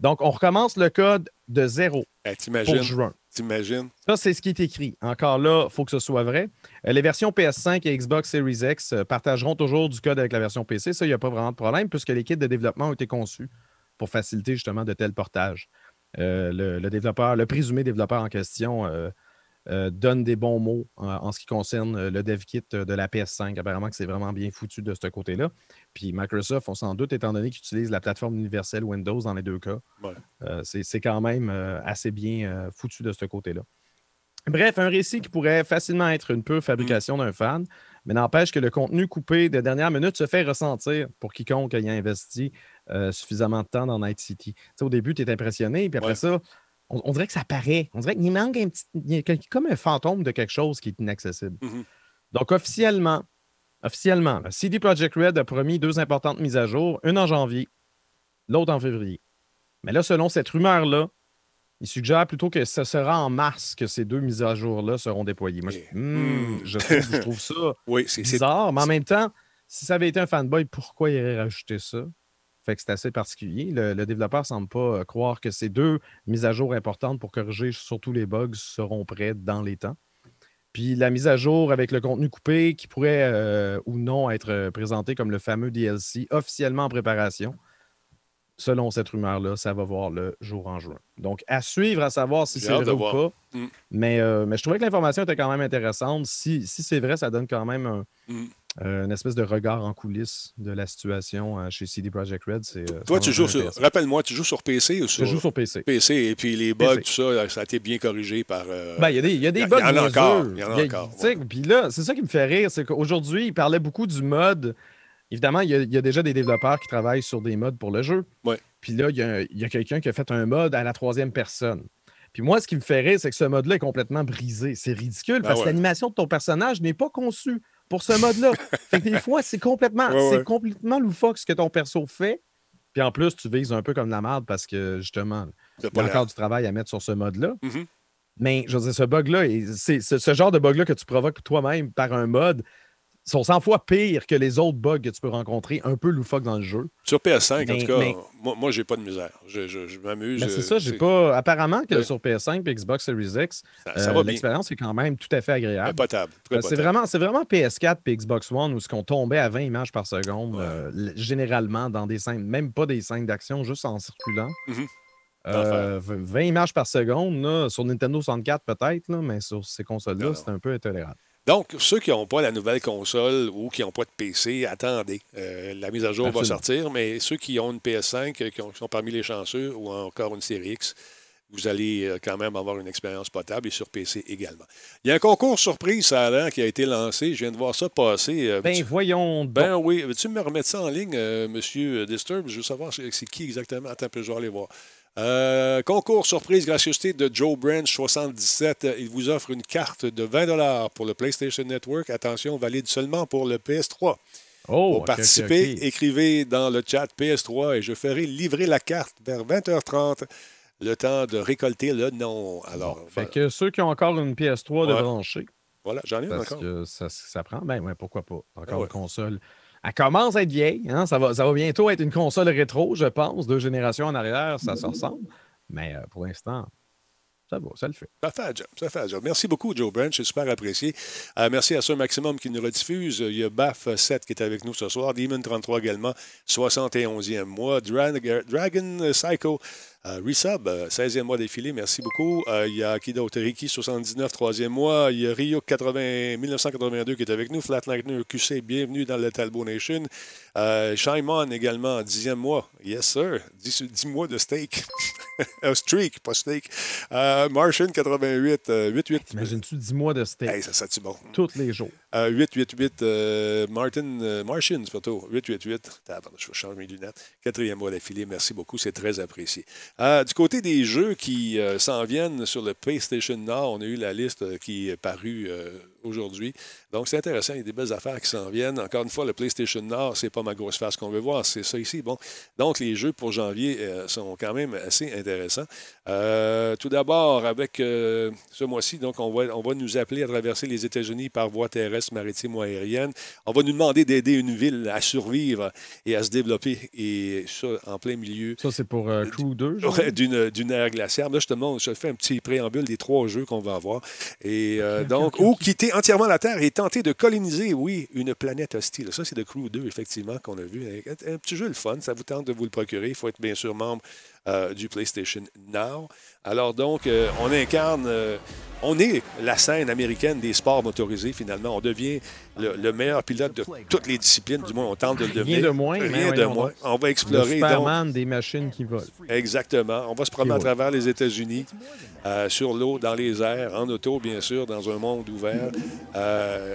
Donc, on recommence le code de zéro Eh, pour juin. T'imagines? Ça, c'est ce qui est écrit. Encore là, il faut que ce soit vrai. Euh, les versions PS5 et Xbox Series X euh, partageront toujours du code avec la version PC. Ça, il n'y a pas vraiment de problème puisque les kits de développement ont été conçus pour faciliter justement de tels portages. Euh, le, le développeur, le présumé développeur en question euh, euh, donne des bons mots en, en ce qui concerne euh, le dev kit euh, de la PS5. Apparemment que c'est vraiment bien foutu de ce côté-là. Puis Microsoft, on s'en doute, étant donné qu'ils utilisent la plateforme universelle Windows dans les deux cas, Ouais. euh, c'est quand même euh, assez bien euh, foutu de ce côté-là. Bref, un récit qui pourrait facilement être une pure fabrication d'un fan, mais n'empêche que le contenu coupé de dernière minute se fait ressentir pour quiconque ayant investi euh, suffisamment de temps dans Night City. Au début, tu es impressionné, puis après Ouais. ça, on, on dirait que ça paraît. On dirait qu'il manque un petit. comme un fantôme de quelque chose qui est inaccessible. Mhm. Donc, officiellement, officiellement, CD Projekt Red a promis deux importantes mises à jour, une en janvier, l'autre en février. Mais là, selon cette rumeur-là, il suggère plutôt que ce sera en mars que ces deux mises à jour-là seront déployées. Moi, je, Eh, Hmm, hmm. je trouve, je trouve ça Oui, bizarre, mais en même temps, si ça avait été un fanboy, pourquoi il aurait rajouté ça? Fait que c'est assez particulier. Le, le développeur semble pas euh, croire que ces deux mises à jour importantes pour corriger surtout les bugs seront prêtes dans les temps. Puis la mise à jour avec le contenu coupé qui pourrait euh, ou non être euh, présenté comme le fameux DLC officiellement en préparation. Selon cette rumeur-là, ça va voir le jour en juin. Donc, à suivre, à savoir si c'est vrai ou voir. pas. Mm. Mais, euh, mais je trouvais que l'information était quand même intéressante. Si, si c'est vrai, ça donne quand même un, Mm. Euh, une espèce de regard en coulisses de la situation euh, chez CD Projekt Red. C'est, euh, Toi, tu joues sur. Rappelle-moi, tu joues sur PC ou sur. Je joue sur PC. PC et puis les bugs, PC. tout ça, ça a été bien corrigé par. euh, Ben, Il y a des, y a des bugs. il y en a encore, il y en a encore, Puis là, c'est ça qui me fait rire, c'est qu'aujourd'hui, il parlait beaucoup du mode. Évidemment, il y, a, il y a déjà des développeurs qui travaillent sur des modes pour le jeu. Ouais. Puis là, il y a, quelqu'un qui a fait un mode à la troisième personne. Puis moi, ce qui me fait rire, c'est que ce mode-là est complètement brisé. C'est ridicule Ah parce ouais. que l'animation de ton personnage n'est pas conçue pour ce mode-là. fait que des fois, c'est complètement, Ouais, c'est ouais. complètement loufoque ce que ton perso fait. Puis en plus, tu vises un peu comme de la merde parce que justement, il y a encore du travail à mettre sur ce mode-là. Mhm. Mais je veux dire, ce bug-là, c'est ce genre de bug-là que tu provoques toi-même par un mode sont 100 fois pires que les autres bugs que tu peux rencontrer un peu loufoques dans le jeu. Sur PS5, en tout cas, mais- moi, moi j'ai pas de misère. Je, je- je m'amuse. Mais c'est euh, ça, j'ai pas. Apparemment que Ouais. sur PS5 et Xbox Series X, Ça, euh, l'expérience est quand même tout à fait agréable. potable. Euh, C'est vraiment, vraiment PS4 et Xbox One où ce qu'on tombait à 20 images par seconde, Ouais. euh, généralement dans des scènes, même pas des scènes d'action, juste en circulant. Mhm. Euh, 20 images par seconde, là, sur Nintendo 64 peut-être, mais sur ces consoles-là, c'est un peu intolérable. Donc, ceux qui n'ont pas la nouvelle console ou qui n'ont pas de PC, attendez. Euh, la mise à jour va sortir, mais ceux qui ont une PS5, euh, qui, ont- qui sont parmi les chanceux, ou encore une série X, vous allez euh, quand même avoir une expérience potable et sur PC également. Il y a un concours surprise, ça a l'air, qui a été lancé. Je viens de voir ça passer. Ben voyons donc. ben oui, veux-tu me remettre ça en ligne, euh, monsieur Disturb? Je veux savoir c'est c'est qui exactement? Attends un peu, je vais aller voir. Euh, concours surprise, gracieuseté de Joe Branch 77. Il vous offre une carte de 20 pour le PlayStation Network. Attention, valide seulement pour le PS3. oh, Pour participer, écrivez dans le chat PS3 et je ferai livrer la carte vers 20h30. Le temps de récolter le nom. Alors, Fait que ceux qui ont encore une PS3 de brancher, voilà, j'en ai une encore. que ça, ça prend, ben ouais, pourquoi pas. Encore Ah ouais. une console. Elle commence à être vieille, hein, ça, va, ça va bientôt être une console rétro, je pense. Deux générations en arrière, ça se ressemble. Mais euh, pour l'instant, ça va, ça le fait. Ça fait job, ça fait job. Merci beaucoup, Joe Branch, c'est super apprécié. Euh, merci à Sir Maximum qui nous rediffuse. Il y a BAF7 qui est avec nous ce soir. Demon33 également, 71e mois. Dra- Dragon Psycho, euh, Resub, euh, 16e mois défilé, merci beaucoup. Euh, il y a Kido Teriki, 79, 3e mois. Il y a Rio 80, 1982 qui est avec nous. Flatlightner QC, bienvenue dans le Talbot Nation. Euh, Shimon également, 10e mois. Yes, sir. 10, 10 mois de steak. Un streak, pas steak. Euh, Martian 88, euh, 88. T'imagines-tu 10 mois de steak? Hey, ça, ça, tu bon? tous les jours? Euh, 888, euh, Martin, euh, plutôt. 888. Attends, je vais changer mes lunettes. Quatrième mois d'affilée. Merci beaucoup. C'est très apprécié. Euh, du côté des jeux qui euh, s'en viennent sur le PlayStation Nord, on a eu la liste euh, qui est parue aujourd'hui. Donc, c'est intéressant. Il y a des belles affaires qui s'en viennent. Encore une fois, le PlayStation Nord, c'est pas ma grosse face qu'on veut voir. C'est ça ici. Bon. Donc, les jeux pour janvier euh, sont quand même assez intéressants. Euh, tout d'abord, avec euh, ce mois-ci, donc, on va, on va nous appeler à traverser les États-Unis par voie terrestre, maritime ou aérienne. On va nous demander d'aider une ville à survivre et à se développer. Et ça, en plein milieu Ça, c'est pour Crew 2. genre? Ouais, d'une, d'une ère glaciaire. Là, je te montre, je te fais un petit préambule des trois jeux qu'on va avoir. Et donc, ou quitter entièrement la Terre et tenter de coloniser, oui, une planète hostile. Ça, c'est de Crew 2, effectivement, qu'on a vu. Un, petit jeu le fun, ça vous tente de vous le procurer. Il faut être bien sûr membre euh, du PlayStation Now. Alors donc, euh, on incarne, euh, on est la scène américaine des sports motorisés, finalement. On devient le, le meilleur pilote de toutes les disciplines, du moins, on tente de le Rien devenir. de moins, Rien de moins. donc. On va Le explorer, donc, Superman des machines qui volent. Exactement. On va se promener à travers les États-Unis, sur l'eau, dans les airs, en auto, bien sûr, dans un monde ouvert.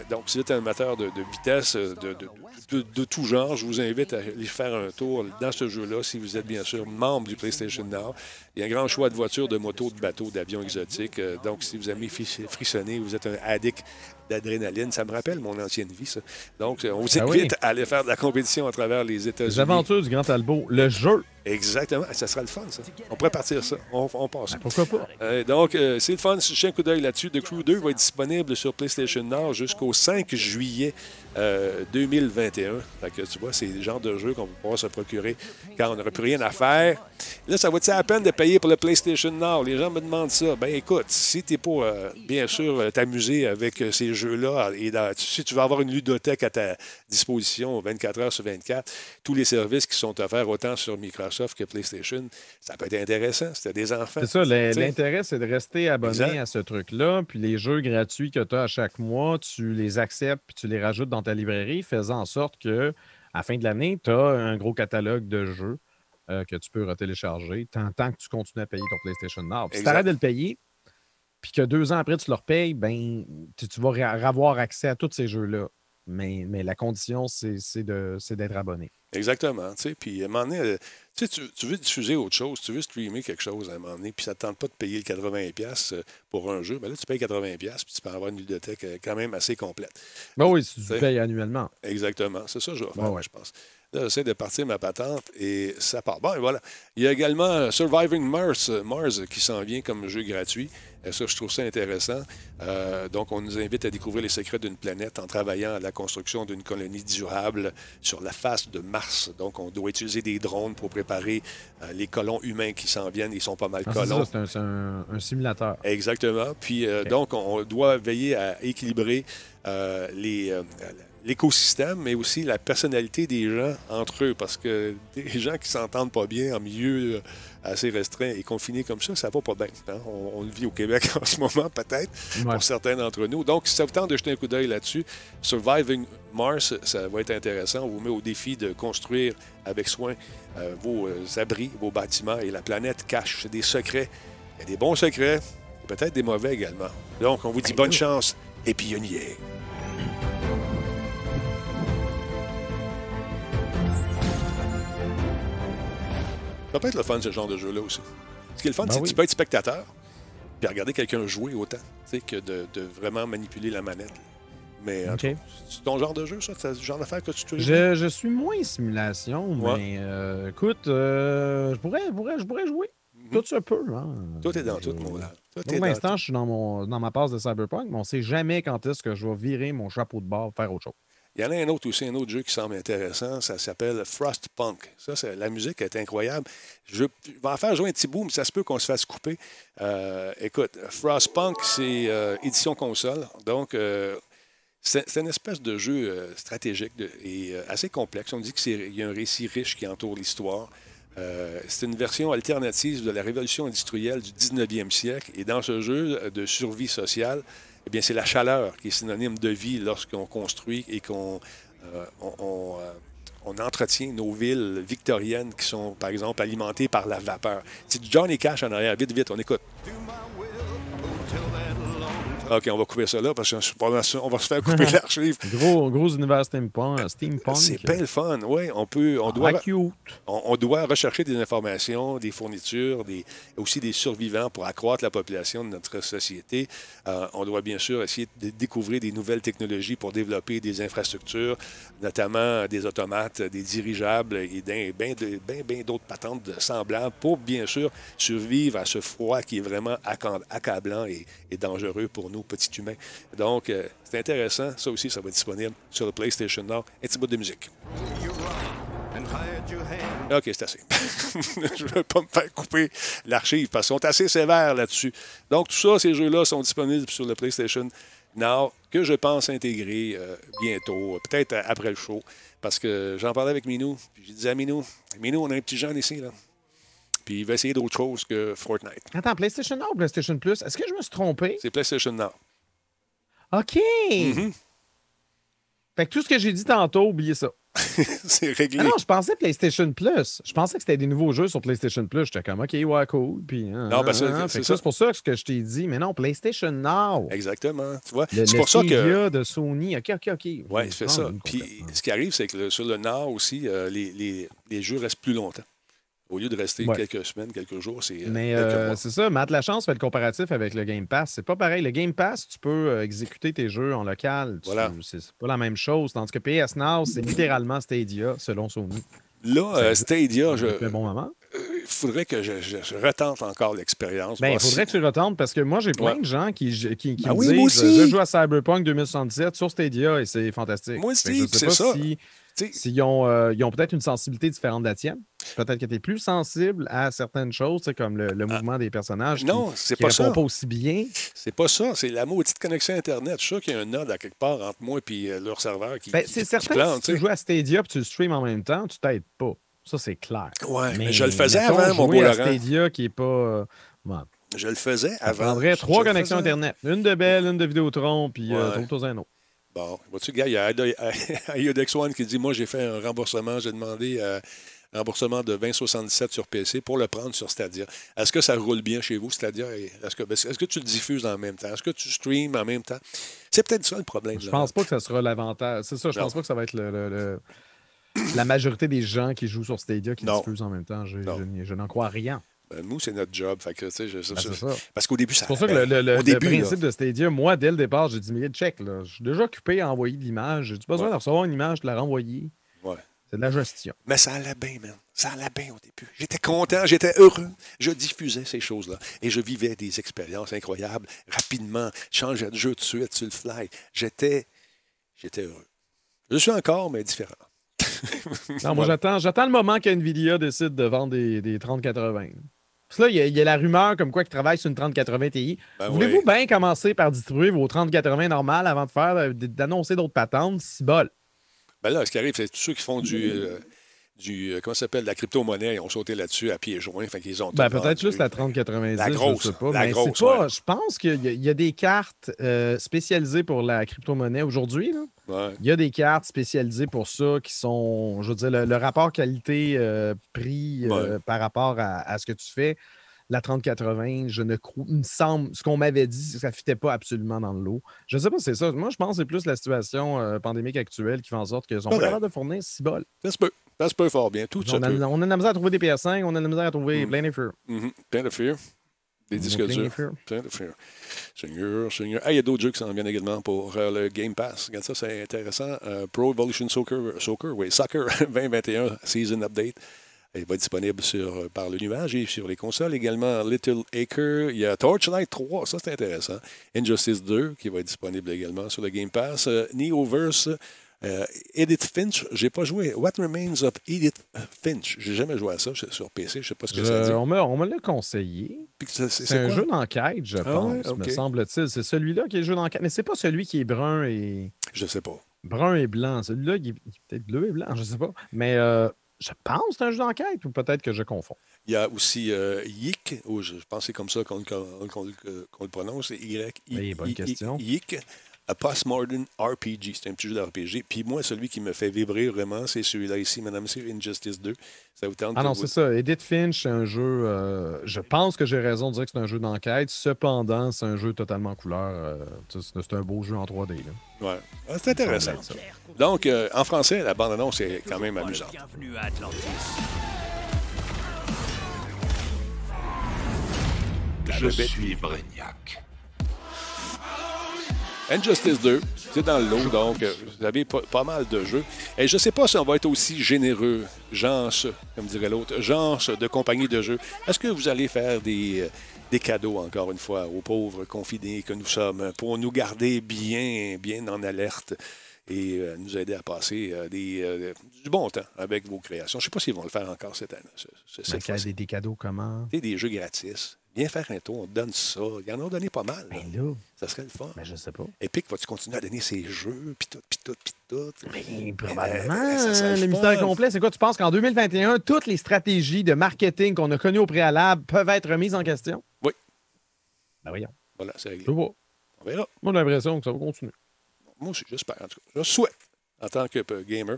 Donc, si vous êtes un amateur de, de vitesse, de, de- de- tout genre, je vous invite à aller faire un tour dans ce jeu-là, si vous êtes bien sûr membre du PlayStation Now. Il y a un grand choix de voitures, de motos, de bateaux, d'avions exotiques. Euh, donc, si vous aimez frissonner, vous êtes un addict d'adrénaline. Ça me rappelle mon ancienne vie, ça. Donc, euh, on vous Ah invite oui. à aller faire de la compétition à travers les Les États-Unis. aventures du Grand Talbot, le jeu. Exactement. Ça sera le fun, ça. On pourrait partir ça. On, on passe. Ben, pourquoi pas? Euh, donc, euh, c'est le fun. Fais un coup d'œil là-dessus, The Crew 2 va être disponible sur PlayStation Nord jusqu'au 5 juillet euh, 2021. Fait que tu vois, c'est le genre de jeu qu'on va pouvoir se procurer quand on n'aura plus rien à faire. Là, ça vaut-il la peine de payer pour le PlayStation Nord? Les gens me demandent ça. Ben écoute, si tu es pour, bien sûr, t'amuser avec ces et dans- si tu veux avoir une ludothèque à ta disposition 24 heures sur 24, tous les services qui sont offerts autant sur Microsoft que PlayStation, ça peut être intéressant. C'était des enfants. C'est ça, l'intérêt, c'est de rester abonné Exact. à ce truc-là. Puis les jeux gratuits que tu as à chaque mois, tu les acceptes puis tu les rajoutes dans ta librairie, faisant en sorte que à la fin de l'année, tu as un gros catalogue de jeux euh, que tu peux télécharger tant, tant que tu continues à payer ton PlayStation Nord. Puis si tu arrêtes de le payer, puis que deux ans après, tu le repayes, ben, tu, tu vas avoir accès à tous ces jeux-là. Mais, mais la condition, c'est d'être abonné. Exactement. tu sais, Puis à un moment donné, euh, tu, veux diffuser autre chose, tu veux streamer quelque chose à un moment donné, puis ça ne te tente pas de payer le 80$ euh, pour un jeu. Mais là, tu payes 80$, puis tu peux avoir une bibliothèque euh, quand même assez complète. Ben oui, si tu payes annuellement. Exactement. C'est ça que je vais faire, Ouais, ouais. je pense. Là, j'essaie de partir ma patente et ça part. Bon, et voilà. Il y a également Surviving Mars, Mars qui s'en vient comme jeu gratuit. Et ça, je trouve ça intéressant. Euh, donc, on nous invite à découvrir les secrets d'une planète en travaillant à la construction d'une colonie durable sur la face de Mars. Donc, on doit utiliser des drones pour préparer euh, les colons humains qui s'en viennent. Ils sont pas mal Ah, colons. ça, c'est un- c'est un, un simulateur. Exactement. Puis euh, donc, on doit veiller à équilibrer les, l'écosystème, mais aussi la personnalité des gens entre eux. Parce que des gens qui s'entendent pas bien en milieu euh, assez restreint et confiné comme ça, ça va pas bien. hein. On, on le vit au Québec en ce moment, peut-être, Ouais. pour certains d'entre nous. Donc, si ça vous tente de jeter un coup d'œil là-dessus, Surviving Mars, ça va être intéressant. On vous met au défi de construire avec soin euh, vos euh, abris, vos bâtiments et la planète cache des secrets. Il y a des bons secrets et peut-être des mauvais également. Donc, on vous dit bonne chance et pionnier. Ça peut être le fun, ce genre de jeu-là aussi. Ce qui est le fun, Ben c'est que oui. tu peux être spectateur puis regarder quelqu'un jouer autant que de, de vraiment manipuler la manette. Mais c'est ton genre de jeu, ça? C'est le genre d'affaire que tu te Je, je suis moins simulation, Ouais. mais euh, écoute, euh, je, pourrais, je pourrais- je pourrais jouer. Tout se peut. Hein. Tout est dans tout, Euh, mon gars. Est Pour l'instant, je suis dans, mon, dans ma passe de Cyberpunk, mais on ne sait jamais quand est-ce que je vais virer mon chapeau de bord faire autre chose. Il y en a un autre aussi, un autre jeu qui semble intéressant. Ça s'appelle Frostpunk. Ça, la musique est incroyable. Je, vais en faire jouer un petit bout, mais ça se peut qu'on se fasse couper. Euh, écoute, Frostpunk, c'est euh, édition console. Donc, euh, c'est c'est une espèce de jeu euh, stratégique et assez complexe. On dit qu'il y a un récit riche qui entoure l'histoire. C'est une version alternative de la révolution industrielle du 19e siècle. Et dans ce jeu de survie sociale, eh bien, c'est la chaleur qui est synonyme de vie lorsqu'on construit et qu'on euh, euh, on entretient nos villes victoriennes qui sont, par exemple, alimentées par la vapeur. C'est Johnny Cash en arrière. Vite, vite, on écoute. OK, on va couper ça là parce qu'on va se faire couper l'archive. Gros, gros univers steampunk. steampunk. C'est bien le fun, oui. On peut, on doit, Ah, on, on doit rechercher des informations, des fournitures, des, aussi des survivants pour accroître la population de notre société. Euh, on doit bien sûr essayer de découvrir des nouvelles technologies pour développer des infrastructures, notamment des automates, des dirigeables et bien ben, ben, ben d'autres patentes semblables pour bien sûr survivre à ce froid qui est vraiment acca- accablant et, et dangereux pour nous, petits humains. Donc, euh, c'est intéressant. Ça aussi, ça va être disponible sur le PlayStation Now. Un petit bout de musique. OK, c'est assez. je ne veux pas me faire couper l'archive parce qu'ils sont assez sévères là-dessus. Donc, tout ça, ces jeux-là sont disponibles sur le PlayStation Now, que je pense intégrer euh, bientôt, peut-être après le show. Parce que j'en parlais avec Minou. Puis je disais à Minou, Minou, on a un petit jeune ici, là. Puis il va essayer d'autres choses que Fortnite. Attends, PlayStation Now ou PlayStation Plus? Est-ce que je me suis trompé? C'est PlayStation Now. OK. Mhm. Fait que tout ce que j'ai dit tantôt, oubliez ça. c'est réglé. Ah non, je pensais PlayStation Plus. Je pensais que c'était des nouveaux jeux sur PlayStation Plus. J'étais comme, OK, ouais, cool. Puis, hein, Non, ben, hein, c'est- hein. c'est ça. c'est pour ça que ce que je t'ai dit. Mais non, PlayStation Now. Exactement. Tu vois, c'est pour ça que. De Sony. OK, OK, OK. Oui, c'est ça. Puis ce qui arrive, c'est que le- sur le Nord aussi, euh, les, les- les jeux restent plus longtemps. Au lieu de rester Ouais. quelques semaines, quelques jours, c'est. euh, Mais euh, c'est ça, Matt Lachance fait le comparatif avec le Game Pass. C'est pas pareil. Le Game Pass, tu peux euh, exécuter tes jeux en local. Voilà. C'est pas la même chose. Tandis que PS Now, c'est littéralement Stadia, selon Sony. Là, euh, Stadia, je- un bon moment. il faudrait que je, je- je retente encore l'expérience. Ben, il si- faudrait que tu retentes parce que moi, j'ai plein Ouais. de gens qui, qui, qui Ben me oui, disent moi aussi. Je joue à Cyberpunk 2077 sur Stadia et c'est fantastique. Moi aussi, sais c'est ça. si- Ont, euh, ils ont peut-être une sensibilité différente de la tienne. Peut-être que tu es plus sensible à certaines choses, comme le, le mouvement des personnages. qui- Ah. non, c'est pas ça. pas aussi bien. C'est pas ça. C'est la maudite connexion Internet. Je suis sûr qu'il y a un node à quelque part entre moi et euh, leur serveur qui, Ben, c'est certain plante, que si tu joues à Stadia et tu le streams en même temps, tu t'aides pas. Ça, c'est clair. Ouais, mais, je le faisais mettons, avant, mon beau Laurent. Stadia qui est pas. euh, bon, Je le faisais avant. Je- trois je le connexions. Internet. Une de Bell, une de Vidéotron, puis euh, Ouais. trouve-toi un autre. Bon, vois-tu, gars, il y a Iodex One qui dit Moi, j'ai fait un remboursement, j'ai demandé euh, un remboursement de 20,77 sur PC pour le prendre sur Stadia. Est-ce que ça roule bien chez vous, Stadia? Est-ce que, ben, est-ce que tu le diffuses en même temps? Est-ce que tu streams en même temps? C'est peut-être ça le problème. Je là. pense pas que ça sera l'avantage. C'est ça, je Non. pense pas que ça va être le, le- le- la majorité des gens qui jouent sur Stadia qui Non. diffusent en même temps. Je n'en crois rien. Ben, nous, c'est notre job. Fait que, Ben, ça. Parce qu'au début, ça. C'est pour ça que le, le- le- le début, là, principe de Stadia, moi, dès le départ, j'ai dit, mais check, là, je suis déjà occupé à envoyer de l'image. J'ai besoin Ouais. de recevoir une image, de la renvoyer. Ouais. C'est de la gestion. Mais ça allait bien, man. Ça allait bien au début. J'étais content, j'étais heureux. Je diffusais ces choses-là. Et je vivais des expériences incroyables rapidement. Je changeais de jeu de suite sur le fly. J'étais. J'étais heureux. Je suis encore, mais différent. Non, moi, Voilà. j'attends, j'attends le moment qu'NVIDIA décide de vendre des, des 3080. Que là, il y, a- il y a la rumeur comme quoi qu'ils travaillent sur une 3080 Ti. Ben Voulez-vous oui. bien commencer par distribuer vos 3080 normales avant de faire euh, d'annoncer d'autres patentes? Si bol? Ben là, ce qui arrive, c'est tous ceux qui font du. euh, du euh, comment ça s'appelle, la crypto-monnaie, ils ont sauté là-dessus à pieds joints. Fait qu'ils ont Ben, peut-être juste la 3090, La grosse, je sais pas. la mais grosse, pas, ouais. je pense qu'il y, y a des cartes euh, spécialisées pour la crypto-monnaie aujourd'hui. Ouais. Il y a des cartes spécialisées pour ça qui sont, je veux dire, le, le rapport qualité-prix euh, Ouais. par rapport à, à ce que tu fais. La 3080, je ne crois, il me semble, ce qu'on m'avait dit, ça ne fitait pas absolument dans le lot. Je ne sais pas si c'est ça. Moi, je pense que c'est plus la situation pandémique actuelle qui fait en sorte qu'ils sont pas capables de fournir 6 bols. Ça se peut. Ça se peut fort bien. Tout On a, peut. on a de la misère à trouver des PS5, on a de la misère à trouver Mm. plein de feux. Mhm. Plein de fear. Des disques Plein de durs. feux. Plein de fear. Seigneur, Seigneur. Ah, il y a d'autres jeux qui s'en viennent également pour euh, le Game Pass. Regarde ça, c'est intéressant. Euh, Pro Evolution Soccer, Soccer, oui, Soccer 2021 Season Update. Il va être disponible sur, euh, par le nuage et sur les consoles. Également, Little Acre. Il y a Torchlight 3, ça c'est intéressant. Injustice 2, qui va être disponible également sur le Game Pass. Euh, Neoverse. Euh, Edith Finch, j'ai pas joué. What Remains of Edith Finch? J'ai jamais joué à ça sur PC, je sais pas ce que ça Je- dit. on me, on me l'a conseillé. Ça- C'est un jeu d'enquête, je Ah pense, ouais, me semble-t-il. C'est celui-là qui est le jeu d'enquête. Mais c'est pas celui qui est brun et Je sais pas. brun et blanc. Celui-là, il est, peut-être bleu et blanc, je sais pas. Mais euh, je pense que c'est un jeu d'enquête ou peut-être que je confonds. Il y a aussi euh, Yik, ou je, pense que c'est comme ça qu'on le prononce, c'est Y. Bonne question. Yik, a Postmodern RPG. C'est un petit jeu d'RPG. Puis moi, celui qui me fait vibrer vraiment, c'est celui-là ici, Madame, c'est Injustice 2. Ça vous tente Ah non, vous- c'est ça. Edith Finch, c'est un jeu. euh, je pense que j'ai raison de dire que c'est un jeu d'enquête. Cependant, c'est un jeu totalement couleur. euh, c'est un beau jeu en 3D. Là. Ouais. Ah, c'est intéressant. Donc, euh, en français, la bande-annonce est quand même amusante. Bienvenue à Atlantis. Je suis Brignac. Injustice 2, c'est dans le lot, donc euh, vous avez pas, pas mal de jeux. Et je ne sais pas si on va être aussi généreux, genre, comme dirait l'autre, genre de compagnie de jeux. Est-ce que vous allez faire des, euh, des cadeaux, encore une fois, aux pauvres confidés que nous sommes, pour nous garder bien, bien en alerte et euh, nous aider à passer euh, des, euh, du bon temps avec vos créations? Je ne sais pas s'ils vont le faire encore cette année. ce- ce- cette Mais qu'il y a fois-ci. des, des cadeaux comment? Des jeux gratis. Viens faire un tour, on te donne ça. Ils en ont donné pas mal. là. Ben là, Ça serait le fun. ben je sais pas. Epic, vas-tu continuer à donner ses jeux, puis tout, puis tout, puis tout? Ben, Euh, probablement. ça serait le le mystère complet, c'est quoi? Tu penses qu'en 2021, toutes les stratégies de marketing qu'on a connues au préalable peuvent être remises en question? Oui. Ben voyons. Voilà, c'est réglé. On verra. Moi, j'ai l'impression que ça va continuer. Moi aussi, j'espère, en tout cas. Je souhaite, en tant que euh, gamer.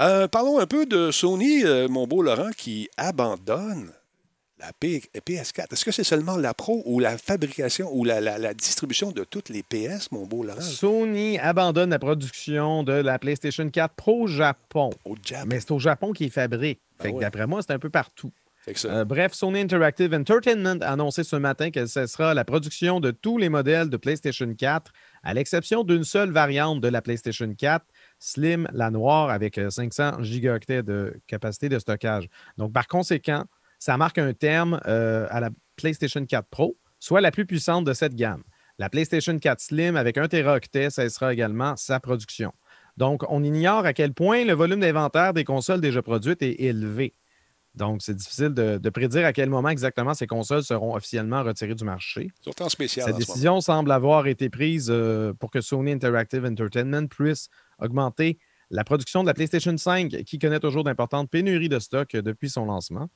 Euh, parlons un peu de Sony, euh, mon beau Laurent, qui abandonne la P- PS4. Est-ce que c'est seulement la Pro ou la fabrication ou la, la- la distribution de toutes les PS, mon beau Laurent, Sony abandonne la production de la PlayStation 4 Pro au Japon. au Japon? Mais c'est au Japon qu'ils fabriquent. Que ouais. d'après moi, c'est un peu partout. Que Euh, bref, Sony Interactive Entertainment a annoncé ce matin qu'elle cessera la production de tous les modèles de PlayStation 4, à l'exception d'une seule variante de la PlayStation 4, Slim, la noire, avec euh, 500 gigaoctets de capacité de stockage. Donc, par conséquent, ça marque un terme euh, à la PlayStation 4 Pro, soit la plus puissante de cette gamme. La PlayStation 4 Slim, avec 1 Teraoctet, cessera également sa production. Donc, on ignore à quel point le volume d'inventaire des consoles déjà produites est élevé. Donc, c'est difficile de, de prédire à quel moment exactement ces consoles seront officiellement retirées du marché. Surtout en spécial. Cette en ce moment. décision semble avoir été prise euh, pour que Sony Interactive Entertainment puisse augmenter la production de la PlayStation 5, qui connaît toujours d'importantes pénuries de stock euh, depuis son lancement.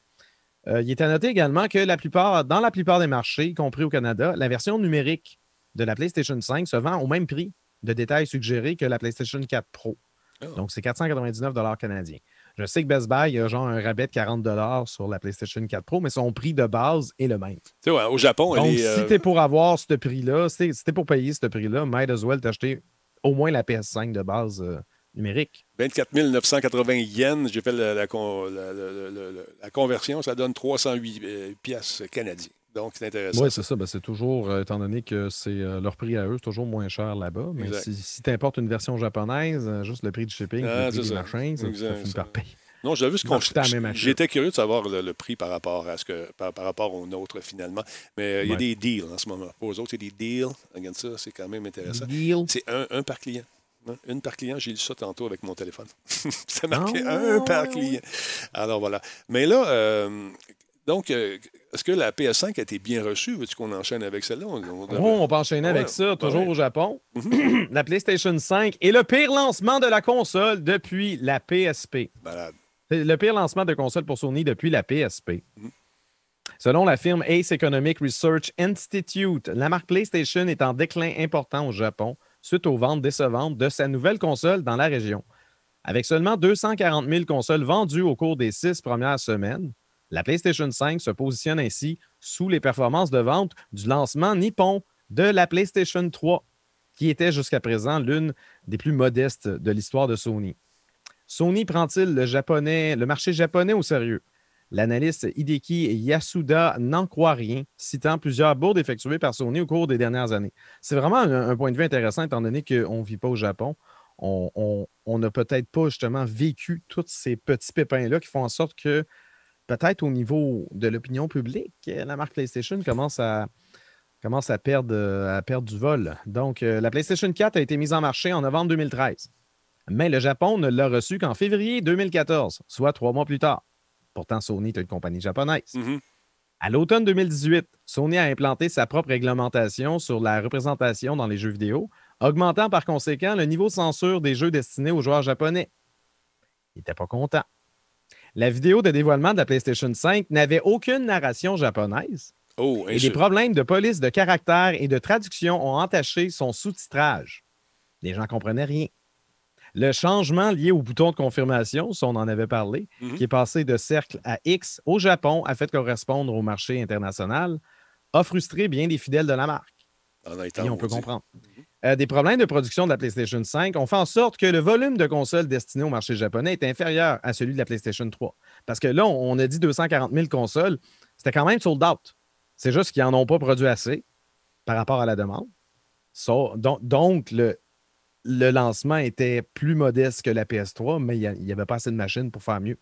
Euh, il est à noter également que la plupart, dans la plupart des marchés, y compris au Canada, la version numérique de la PlayStation 5 se vend au même prix de détail suggéré que la PlayStation 4 Pro. Ah. Donc, c'est 499 canadiens. Je sais que Best Buy a genre un rabais de 40 sur la PlayStation 4 Pro, mais son prix de base est le même. Tu sais, ouais, au Japon, elle Donc, est, si euh, tu es pour avoir ce prix-là, si tu es pour payer ce prix-là, might as well t'acheter au moins la PS5 de base euh, numérique. 24 980 yens. J'ai fait la, la con- la- la- la- la- la conversion. Ça donne 308 euh, piastres canadiens. Donc, c'est intéressant. Oui, c'est ça. Ben, c'est toujours, euh, étant donné que c'est euh, leur prix à eux, c'est toujours moins cher là-bas. Mais Exact. si, si tu importes une version japonaise, euh, juste le prix du shipping, Ah, le prix des ça. marchands, ça, ça Exact, finit ça. par payer. Non, j'avais vu ce qu'on. J'étais curieux de savoir le, le prix par rapport à ce que par, par rapport au nôtre finalement. Mais euh, il y a des deals en ce moment. Pour eux autres, il y a des deals. Regarde ça, c'est quand même intéressant. Deal. C'est un, un par client. Hein? Une par client, j'ai lu ça tantôt avec mon téléphone. ça marquait Ah, ouais, un par client. Alors voilà. Mais là, euh, donc, euh, est-ce que la PS5 a été bien reçue? Veux-tu qu'on enchaîne avec celle-là? On, on devrait- Oh, on peut enchaîner Ouais, avec ça, toujours ouais. au Japon. Mhm. la PlayStation 5 est le pire lancement de la console depuis la PSP. Malade. C'est le pire lancement de console pour Sony depuis la PSP. Mhm. Selon la firme Ace Economic Research Institute, la marque PlayStation est en déclin important au Japon suite aux ventes décevantes de sa nouvelle console dans la région. Avec seulement 240 000 consoles vendues au cours des six premières semaines, la PlayStation 5 se positionne ainsi sous les performances de vente du lancement nippon de la PlayStation 3, qui était jusqu'à présent l'une des plus modestes de l'histoire de Sony. Sony prend-il le, le marché japonais au sérieux? L'analyste Hideki Yasuda n'en croit rien, citant plusieurs bourdes effectuées par Sony au cours des dernières années. C'est vraiment un, point de vue intéressant, étant donné qu'on ne vit pas au Japon. On- n'a peut-être pas justement vécu tous ces petits pépins-là qui font en sorte que peut-être au niveau de l'opinion publique, la marque PlayStation commence à, perdre, euh, à perdre du vol. Donc, euh, la PlayStation 4 a été mise en marché en novembre 2013. Mais le Japon ne l'a reçu qu'en février 2014, soit trois mois plus tard. Pourtant, Sony est une compagnie japonaise. Mhm. À l'automne 2018, Sony a implanté sa propre réglementation sur la représentation dans les jeux vidéo, augmentant par conséquent le niveau de censure des jeux destinés aux joueurs japonais. Il n'était pas content. La vidéo de dévoilement de la PlayStation 5 n'avait aucune narration japonaise Oh, et des problèmes de police de caractère et de traduction ont entaché son sous-titrage. Les gens ne comprenaient rien. Le changement lié au bouton de confirmation, si on en avait parlé, Mhm. qui est passé de cercle à X au Japon, a fait correspondre au marché international, a frustré bien des fidèles de la marque. Et on peut comprendre. Euh, des problèmes de production de la PlayStation 5 ont fait en sorte que le volume de consoles destinées au marché japonais est inférieur à celui de la PlayStation 3. Parce que là, on on a dit 240 000 consoles. C'était quand même sold out. C'est juste qu'ils n'en ont pas produit assez par rapport à la demande. So- donc, donc, le, le lancement était plus modeste que la PS3, mais il n'y avait pas assez de machines pour faire mieux.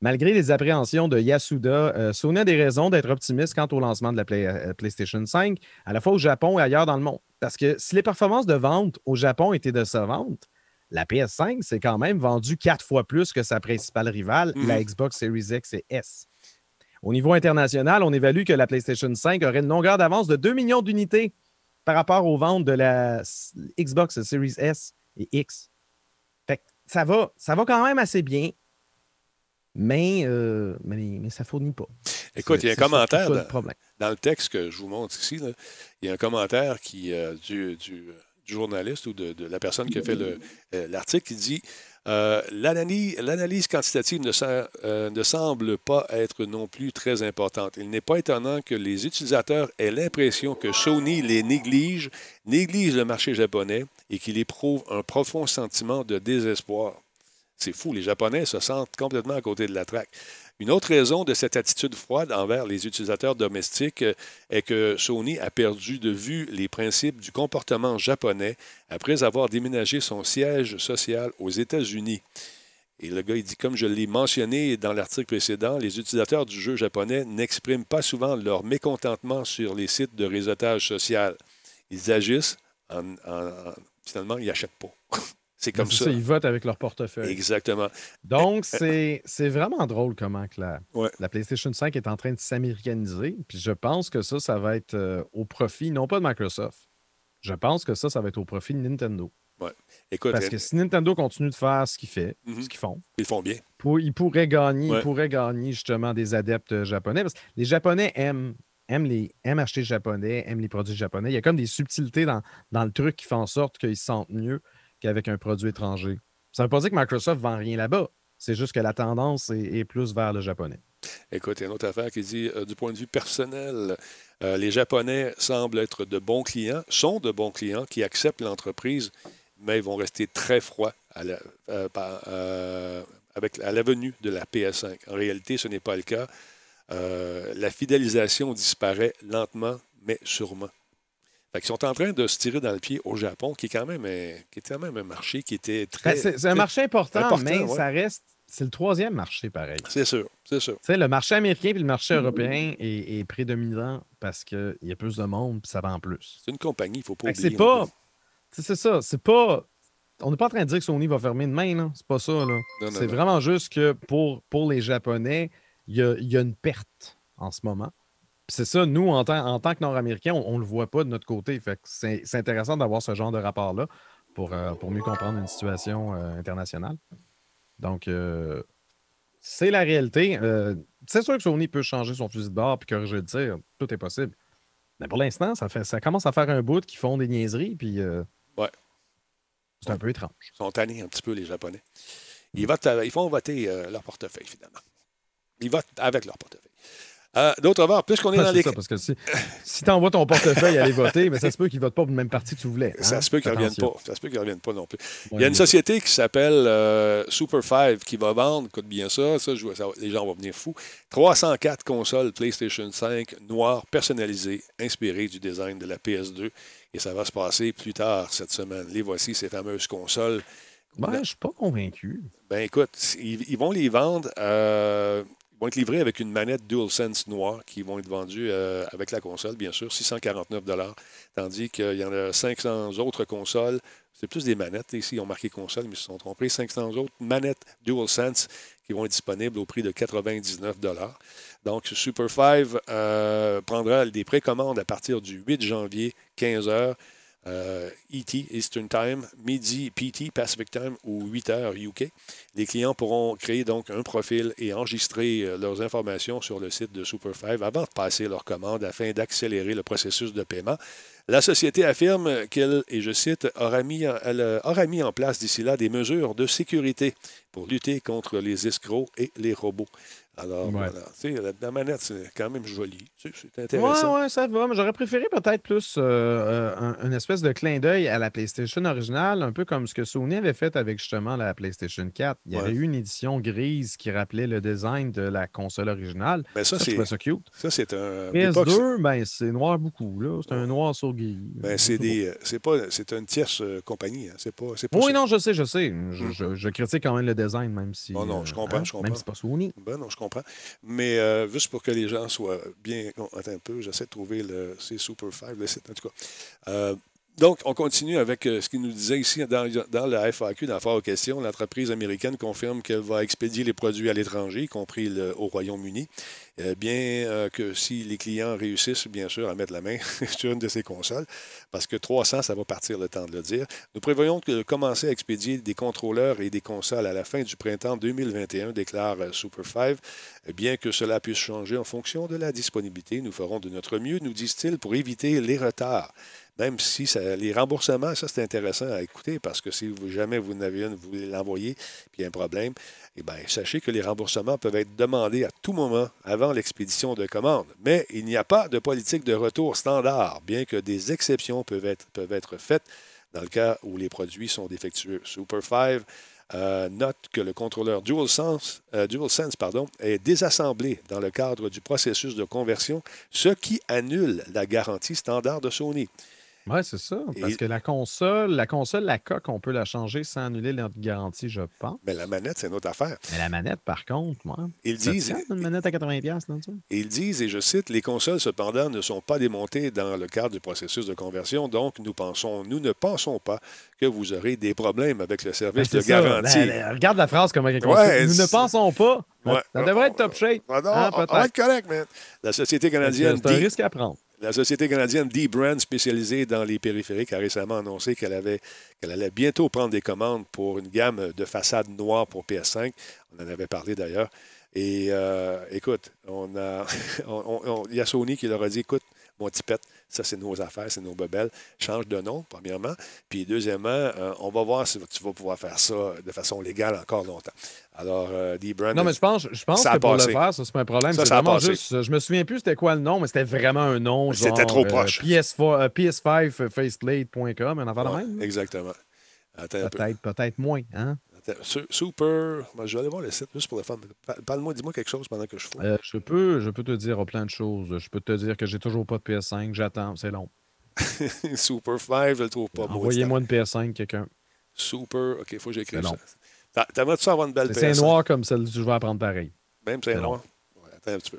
Malgré les appréhensions de Yasuda, euh, Sony a des raisons d'être optimiste quant au lancement de la Play- euh, PlayStation 5 à la fois au Japon et ailleurs dans le monde. Parce que si les performances de vente au Japon étaient décevantes, la PS5 s'est quand même vendue quatre fois plus que sa principale rivale, Mhm. la Xbox Series X et S. Au niveau international, on évalue que la PlayStation 5 aurait une longueur d'avance de 2 millions d'unités par rapport aux ventes de la Xbox Series S et X. Fait que ça va, ça va quand même assez bien, mais, euh, mais, mais ça fournit pas. Écoute, il y a un commentaire dans, le texte que je vous montre ici. là, il y a un commentaire qui, euh, du, du- du journaliste ou de, de la personne qui a fait euh, l'article qui dit euh, L'analyse quantitative ne, euh, ne semble pas être non plus très importante. Il n'est pas étonnant que les utilisateurs aient l'impression que Sony les néglige, néglige le marché japonais et qu'il éprouve un profond sentiment de désespoir. C'est fou, les Japonais se sentent complètement à côté de la traque. Une autre raison de cette attitude froide envers les utilisateurs domestiques euh, est que Sony a perdu de vue les principes du comportement japonais après avoir déménagé son siège social aux États-Unis. Et le gars, il dit, comme je l'ai mentionné dans l'article précédent, les utilisateurs du jeu japonais n'expriment pas souvent leur mécontentement sur les sites de réseautage social. Ils agissent, en, en- en- finalement, ils n'achètent pas. C'est comme C'est ça. Ils votent avec leur portefeuille. Exactement. Donc, c'est c'est vraiment drôle comment que la, Ouais. la PlayStation 5 est en train de s'américaniser. Puis je pense que ça, ça va être euh, au profit, non pas de Microsoft. Je pense que ça, ça va être au profit de Nintendo. Écoute, Parce que si Nintendo continue de faire ce qu'il fait, Mhm. ce qu'ils font, ils font bien. pour- ils pourraient gagner, Ouais. ils pourraient gagner justement des adeptes euh, japonais. Parce que les Japonais aiment, aiment, les, aiment acheter japonais, aiment les produits japonais. Il y a comme des subtilités dans, dans le truc qui font en sorte qu'ils se sentent mieux qu'avec un produit étranger. Ça ne veut pas dire que Microsoft vend rien là-bas. C'est juste que la tendance est, plus vers le japonais. Écoute, il y a une autre affaire qui dit euh, du point de vue personnel, euh, les Japonais semblent être de bons clients, sont de bons clients qui acceptent l'entreprise, mais ils vont rester très froids à la- euh, par- euh, avec, à la venue de la PS5. En réalité, ce n'est pas le cas. La fidélisation disparaît lentement, mais sûrement. Fait qu'ils sont en train de se tirer dans le pied au Japon, qui est quand même un, qui est quand même un marché qui était très. Ben, c'est c'est un très- marché important, important, mais ouais. ça reste. C'est le troisième marché, pareil. C'est sûr, c'est sûr. Tu sais, le marché américain et le marché européen est, est prédominant parce qu'il y a plus de monde et ça vend plus. C'est une compagnie, il ne faut pas Fait oublier. C'est pas. C'est ça. C'est pas. On n'est pas en train de dire que Sony va fermer demain. C'est pas ça, là. C'est vraiment juste que pour, pour les Japonais, il y a, il y a une perte. en ce moment. C'est ça, nous, en, tant- en tant que Nord-Américains, on ne le voit pas de notre côté. Fait que c'est intéressant d'avoir ce genre de rapport-là pour, euh, pour mieux comprendre une situation euh, internationale. Donc, euh, c'est la réalité. C'est sûr que Sony peut changer son fusil de bord puis corriger le tir. Tout est possible. Mais pour l'instant, ça, fait, ça commence à faire un bout qui font des niaiseries. Puis, Ouais. C'est un peu étrange. Ils sont tannés un petit peu, les Japonais. Ils, votent, ils font voter leur portefeuille, finalement. Ils votent avec leur portefeuille. Euh, D'autre part, puisqu'on est Ouais, dans c'est les. ça, parce que si, si tu envoies ton portefeuille aller voter, mais ça se peut qu'ils ne votent pas pour le même parti que tu voulais. Ça hein? se peut qu'ils ne reviennent pas. Ça se peut qu'ils reviennent pas non plus. Il y a une société qui s'appelle euh, Super 5 qui va vendre, écoute bien ça, ça, je ça les gens vont venir fous, 304 consoles PlayStation 5 noires personnalisées, inspirées du design de la PS2. Et ça va se passer plus tard cette semaine. Les voici, ces fameuses consoles. Ben, je ne suis pas convaincu. Ben écoute, ils, ils vont les vendre, euh, ils vont être livrés avec une manette DualSense noire qui vont être vendue euh, avec la console, bien sûr, 649 tandis qu'il y en a 500 autres consoles. C'est plus des manettes. Ici, ils ont marqué console, mais ils se sont trompés. 500 autres manettes DualSense qui vont être disponibles au prix de 99 Donc, Super 5 euh, prendra des précommandes à partir du 8 janvier, 15 h. Euh, ET, Eastern Time, midi PT, Pacific Time ou 8 heures UK. Les clients pourront créer donc un profil et enregistrer euh, leurs informations sur le site de Super5 avant de passer leur commande afin d'accélérer le processus de paiement. La société affirme qu'elle, et je cite, aura elle euh, aura mis en place d'ici là des mesures de sécurité pour lutter contre les escrocs et les robots. Alors, Ouais. voilà. Tu sais, la, la manette, c'est quand même joli. Tu sais, C'est intéressant. Ouais, ouais, ça va. Mais j'aurais préféré peut-être plus euh, euh, un- une espèce de clin d'œil à la PlayStation originale, un peu comme ce que Sony avait fait avec justement la PlayStation 4. Il y avait eu une édition grise qui rappelait le design de la console originale. Mais ça, Ça, je c'est ça cute. ça, c'est un. l'époque, PS2, ben, c'est noir beaucoup. là. C'est un noir sur gris. Ben, c'est des, euh, c'est pas, c'est une tierce euh, compagnie. hein. C'est pas, c'est pas Oui, ça. non, je sais, je sais. Je, je- je critique quand même le design, même si. Oh non, je comprends, je comprends. Même si c'est pas Sony. Ben non, je comprends. Mais euh, juste pour que les gens soient bien. attends un peu, j'essaie de trouver le. C'est Super 5, le site, en tout cas. Donc, on continue avec euh, ce qu'il nous disait ici dans, le FAQ, dans la aux questions. L'entreprise américaine confirme qu'elle va expédier les produits à l'étranger, y compris au Royaume-Uni. Euh, bien euh, que si les clients réussissent, bien sûr, à mettre la main sur une de ces consoles, parce que 300, ça va partir le temps de le dire. Nous prévoyons que commencer à expédier des contrôleurs et des consoles à la fin du printemps 2021, déclare Super 5. Euh, Bien que cela puisse changer en fonction de la disponibilité, nous ferons de notre mieux, nous disent-ils, pour éviter les retards. Même si les remboursements, ça c'est intéressant à écouter parce que si vous, jamais vous en avez une, vous voulez l'envoyer, puis il y a un problème, eh bien, sachez que les remboursements peuvent être demandés à tout moment avant l'expédition de commande. Mais il n'y a pas de politique de retour standard, bien que des exceptions peuvent être, peuvent être faites dans le cas où les produits sont défectueux. Super 5 euh, note que le contrôleur DualSense, euh, DualSense pardon, est désassemblé dans le cadre du processus de conversion, ce qui annule la garantie standard de Sony. Oui, c'est ça. Parce Et- que la console, la console, la coque, on peut la changer sans annuler notre garantie, je pense. Mais la manette, c'est une autre affaire. Mais la manette, par contre, moi. Ils ça disent, une manette à 80$ là-dessus. Et Ils disent, et je cite, les consoles cependant ne sont pas démontées dans le cadre du processus de conversion, donc nous pensons, nous ne pensons pas que vous aurez des problèmes avec le Ben, service de ça. garantie. La- la- regarde la phrase comme quelqu'un Ouais, Nous ne pensons pas. Ouais. Ça devrait être top shape. Ah non, Hein, on- on va être correct, man. La société canadienne C'est un risque à prendre. La société canadienne D-Brand, spécialisée dans les périphériques, a récemment annoncé qu'elle allait bientôt prendre des commandes pour une gamme de façades noires pour PS5. On en avait parlé d'ailleurs. Et euh, écoute, on- il y a Sony qui leur a dit écoute, mon tipette, ça c'est nos affaires, c'est nos bebelles. Change de nom, premièrement. Puis deuxièmement, euh, on va voir si tu vas pouvoir faire ça de façon légale encore longtemps. Alors, euh, D-Brand. Non, mais je pense, je pense Ça que pour passé. le faire, ça, c'est pas un problème. Ça, ça vraiment juste. Je me souviens plus c'était quoi le nom, mais c'était vraiment un nom. C'était trop euh, proche. PS4, euh, PS5 faceplate.com, un affaire de Ouais, même. là. exactement. Peut-être, peut-être moins. Hein? Super. moi, je vais aller voir le site juste pour le fun. Pa- Parle-moi, dis-moi quelque chose pendant que je fous. Euh, je, peux, je peux te dire oh, plein de choses. Je peux te dire que j'ai toujours pas de PS5. J'attends, c'est long. Super 5, je le trouve pas. Envoyez-moi une PS5, quelqu'un. Super. OK, il faut que j'écrive C'est ça. T'aimerais-tu avoir une belle C'est PS5? noir comme celle que je vais apprendre pareil. Même c'est C'est noir? Un petit peu.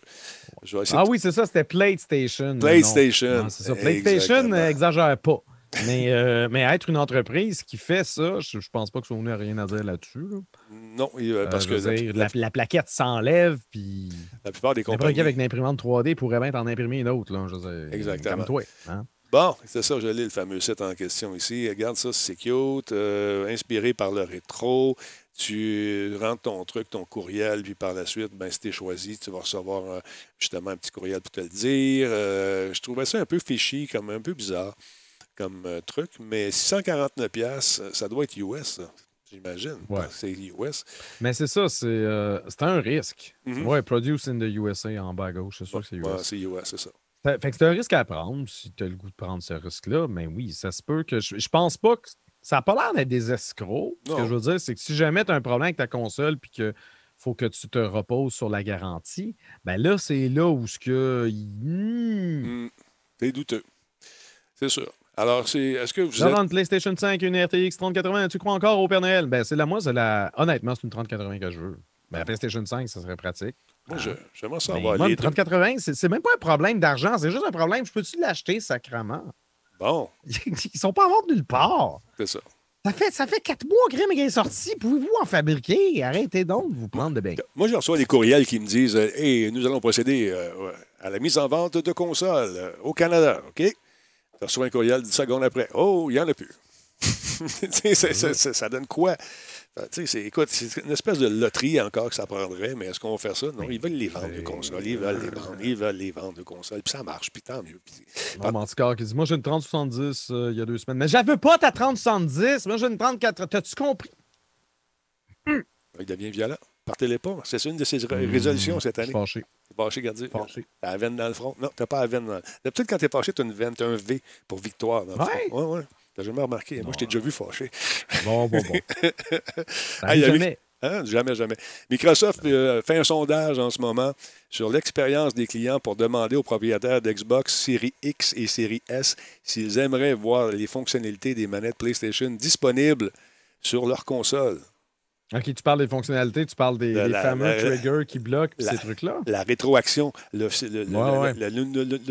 Je vais essayer Ah de- oui, c'est ça, c'était PlayStation. PlayStation. C'est ça. PlayStation, Exactement. euh, exagère pas. Mais, euh, mais être une entreprise qui fait ça, je, je pense pas que Sony a rien à dire là-dessus. là. Non, euh, Euh, parce je que la, dire, la- la, la plaquette s'enlève, puis la plupart des compagnies. avec une imprimante 3D pourrait bien t'en imprimer une autre. Là, je veux dire, Exactement. Comme toi. hein. Bon, c'est ça, je lis le fameux site en question ici. Regarde ça, c'est cute. euh, inspiré par le rétro. Tu rentres ton truc, ton courriel, puis par la suite, ben, si tu es choisi, tu vas recevoir euh, justement un petit courriel pour te le dire. Euh, je trouvais ça un peu fishy, comme un peu bizarre comme euh, truc, mais 649$, piastres, ça doit être US, j'imagine. Ouais. C'est US. Mais c'est ça, c'est euh, un risque. Mhm. Ouais, produce in the USA en bas à gauche, c'est sûr que c'est US. Ouais, c'est US, c'est ça. Fait, fait que c'est un risque à prendre si tu as le goût de prendre ce risque-là. Mais oui, ça se peut que. Je, je pense pas que. Ça n'a pas l'air d'être des escrocs. Ce que je veux dire, c'est que si jamais tu as un problème avec ta console puis que faut que tu te reposes sur la garantie, ben là, c'est là où ce que. Hmm. Hmm, C'est douteux. C'est sûr. Alors, c'est, est-ce que vous êtes. une PlayStation 5, une RTX 3080, tu crois encore au Père Noël? Ben, c'est la moi, c'est la. Honnêtement, c'est une 3080 que je veux. Ben, la PlayStation 5, ça serait pratique. Moi, je- j'aimerais ça Ben, moi, les une deux. 3080, c'est c'est même pas un problème d'argent, c'est juste un problème. Je peux-tu l'acheter sacrament? Bon, Ils sont pas en vente nulle part. c'est ça. Ça fait, ça fait quatre mois que Grim est sorti. Pouvez-vous en fabriquer? Arrêtez donc de vous prendre de bain. Moi, je reçois des courriels qui me disent euh, Hey, nous allons procéder euh, à la mise en vente de consoles euh, au Canada. OK? Tu reçois un courriel 10 secondes après. Oh, il n'y en a plus. Ça, ça- ça- ça donne quoi? Sais, c'est- écoute, c'est une espèce de loterie encore que ça prendrait, mais est-ce qu'on va faire ça? Non, ils veulent les vendre, les consoles. Ils veulent les vendre. Ils veulent les vendre, les consoles. Puis ça marche, puis tant mieux. Puis- Manticor qui dit Moi, j'ai une 3070 euh, il y a deux semaines. Mais j'avais pas ta 3070. Moi, j'ai une 34. T'as-tu compris? il devient violent. Partez-les pas. C'est une de ses ré- résolutions cette Je suis année. fâché. Fâché, Gardien? Fâché. T'as la veine dans le front? Non, t'as pas la veine dans le... D'habitude, quand t'es fâché, t'as une veine, t'as un V pour victoire dans le Ouais. front. Ouais, ouais. T'as jamais remarqué. Moi, je t'ai déjà vu fâché. Bon, bon, bon. Ah, a jamais. Hein? Jamais, jamais. Microsoft euh, fait un sondage en ce moment sur l'expérience des clients pour demander aux propriétaires d'Xbox Series X et Series S s'ils aimeraient voir les fonctionnalités des manettes PlayStation disponibles sur leur console. OK, tu parles des fonctionnalités, tu parles des, la- fameux la- triggers qui bloquent la- ces trucs-là? La rétroaction, le, Ouais,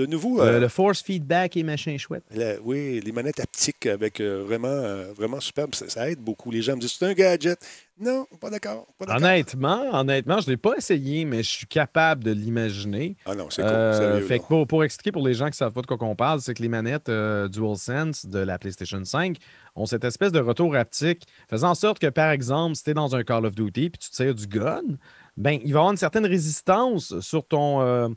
nouveau... Le, euh, le force feedback et machin chouette. Oui, les manettes haptiques avec euh, vraiment, euh, vraiment superbe, ça, ça aide beaucoup. Les gens me disent c'est un gadget. Non, pas d'accord. Honnêtement, honnêtement, je ne l'ai pas essayé, mais je suis capable de l'imaginer. Ah non, c'est cool. Euh, sérieux, fait que pour, pour expliquer pour les gens qui ne savent pas de quoi qu'on parle, c'est que les manettes euh, DualSense de la PlayStation 5 ont cette espèce de retour haptique, faisant en sorte que, par exemple, si tu es dans un Call of Duty puis tu tires du gun, ben, il va y avoir une certaine résistance sur ton, euh,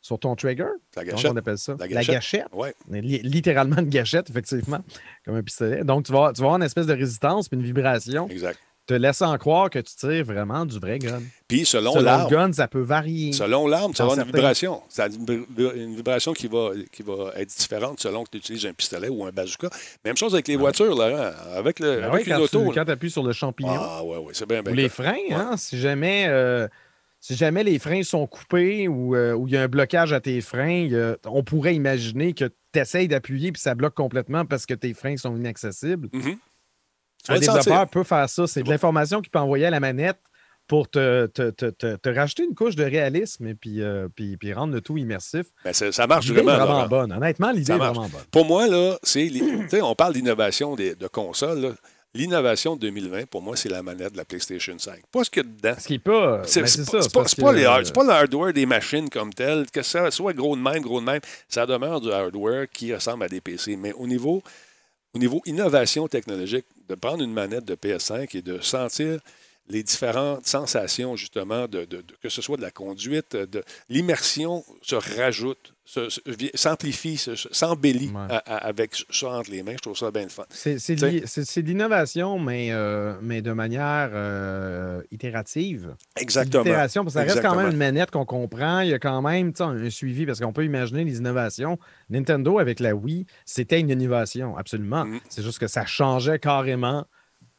sur ton trigger. La gâchette. on appelle ça? La La gâchette. Ouais. Li- Littéralement une gâchette, effectivement, comme un pistolet. Donc, tu vas, tu vas avoir une espèce de résistance puis une vibration Exact. Te laissant croire que tu tires vraiment du vrai gun. Puis selon Selon l'arme, gun, ça peut varier. selon l'arme, tu Dans avoir une vibration. Ça a une, vibra- une vibration qui va, qui va être différente selon que tu utilises un pistolet ou un bazooka. Même chose avec les voitures, Laurent. Avec, le, Ben avec une quand auto. tu appuies sur le champignon ah, ouais, ouais, c'est bien, bien. ou les freins, hein, si, jamais, euh, si jamais les freins sont coupés ou euh, ou il y a un blocage à tes freins, on pourrait imaginer que tu essayes d'appuyer puis ça bloque complètement parce que tes freins sont inaccessibles. Tu vas Un sentir. développeur peut faire ça. C'est de l'information qu'il peut envoyer à la manette pour te, te, te, te- te rajouter une couche de réalisme et puis, euh, puis, puis rendre le tout immersif. Ben, ça, marche L'idée est vraiment. vraiment bonne. Honnêtement, l'idée est vraiment bonne. Pour moi, là, c'est. on parle d'innovation de consoles. L'innovation de 2020, pour moi, c'est la manette de la PlayStation 5. Pas ce qu'il y a dedans. Ce qui n'est pas. C'est pas, pas- pas le hardware des machines comme tel, que ça soit gros de même, gros de même. Ça demeure du hardware qui ressemble à des PC. Mais au niveau, au niveau innovation technologique, de prendre une manette de PS5 et de sentir les différentes sensations, justement, de, de- de- que ce soit de la conduite, de l'immersion se rajoute, s'amplifie, se- se- s'embellit Ouais. avec ça entre les mains. Je trouve ça bien le fun. C'est de l'innovation, mais, euh, mais de manière euh, itérative. Exactement. L'itération, parce que ça reste quand même une manette qu'on comprend. Il y a quand même un suivi, parce qu'on peut imaginer les innovations. Nintendo, avec la Wii, c'était une innovation, absolument. Mhm. C'est juste que ça changeait carrément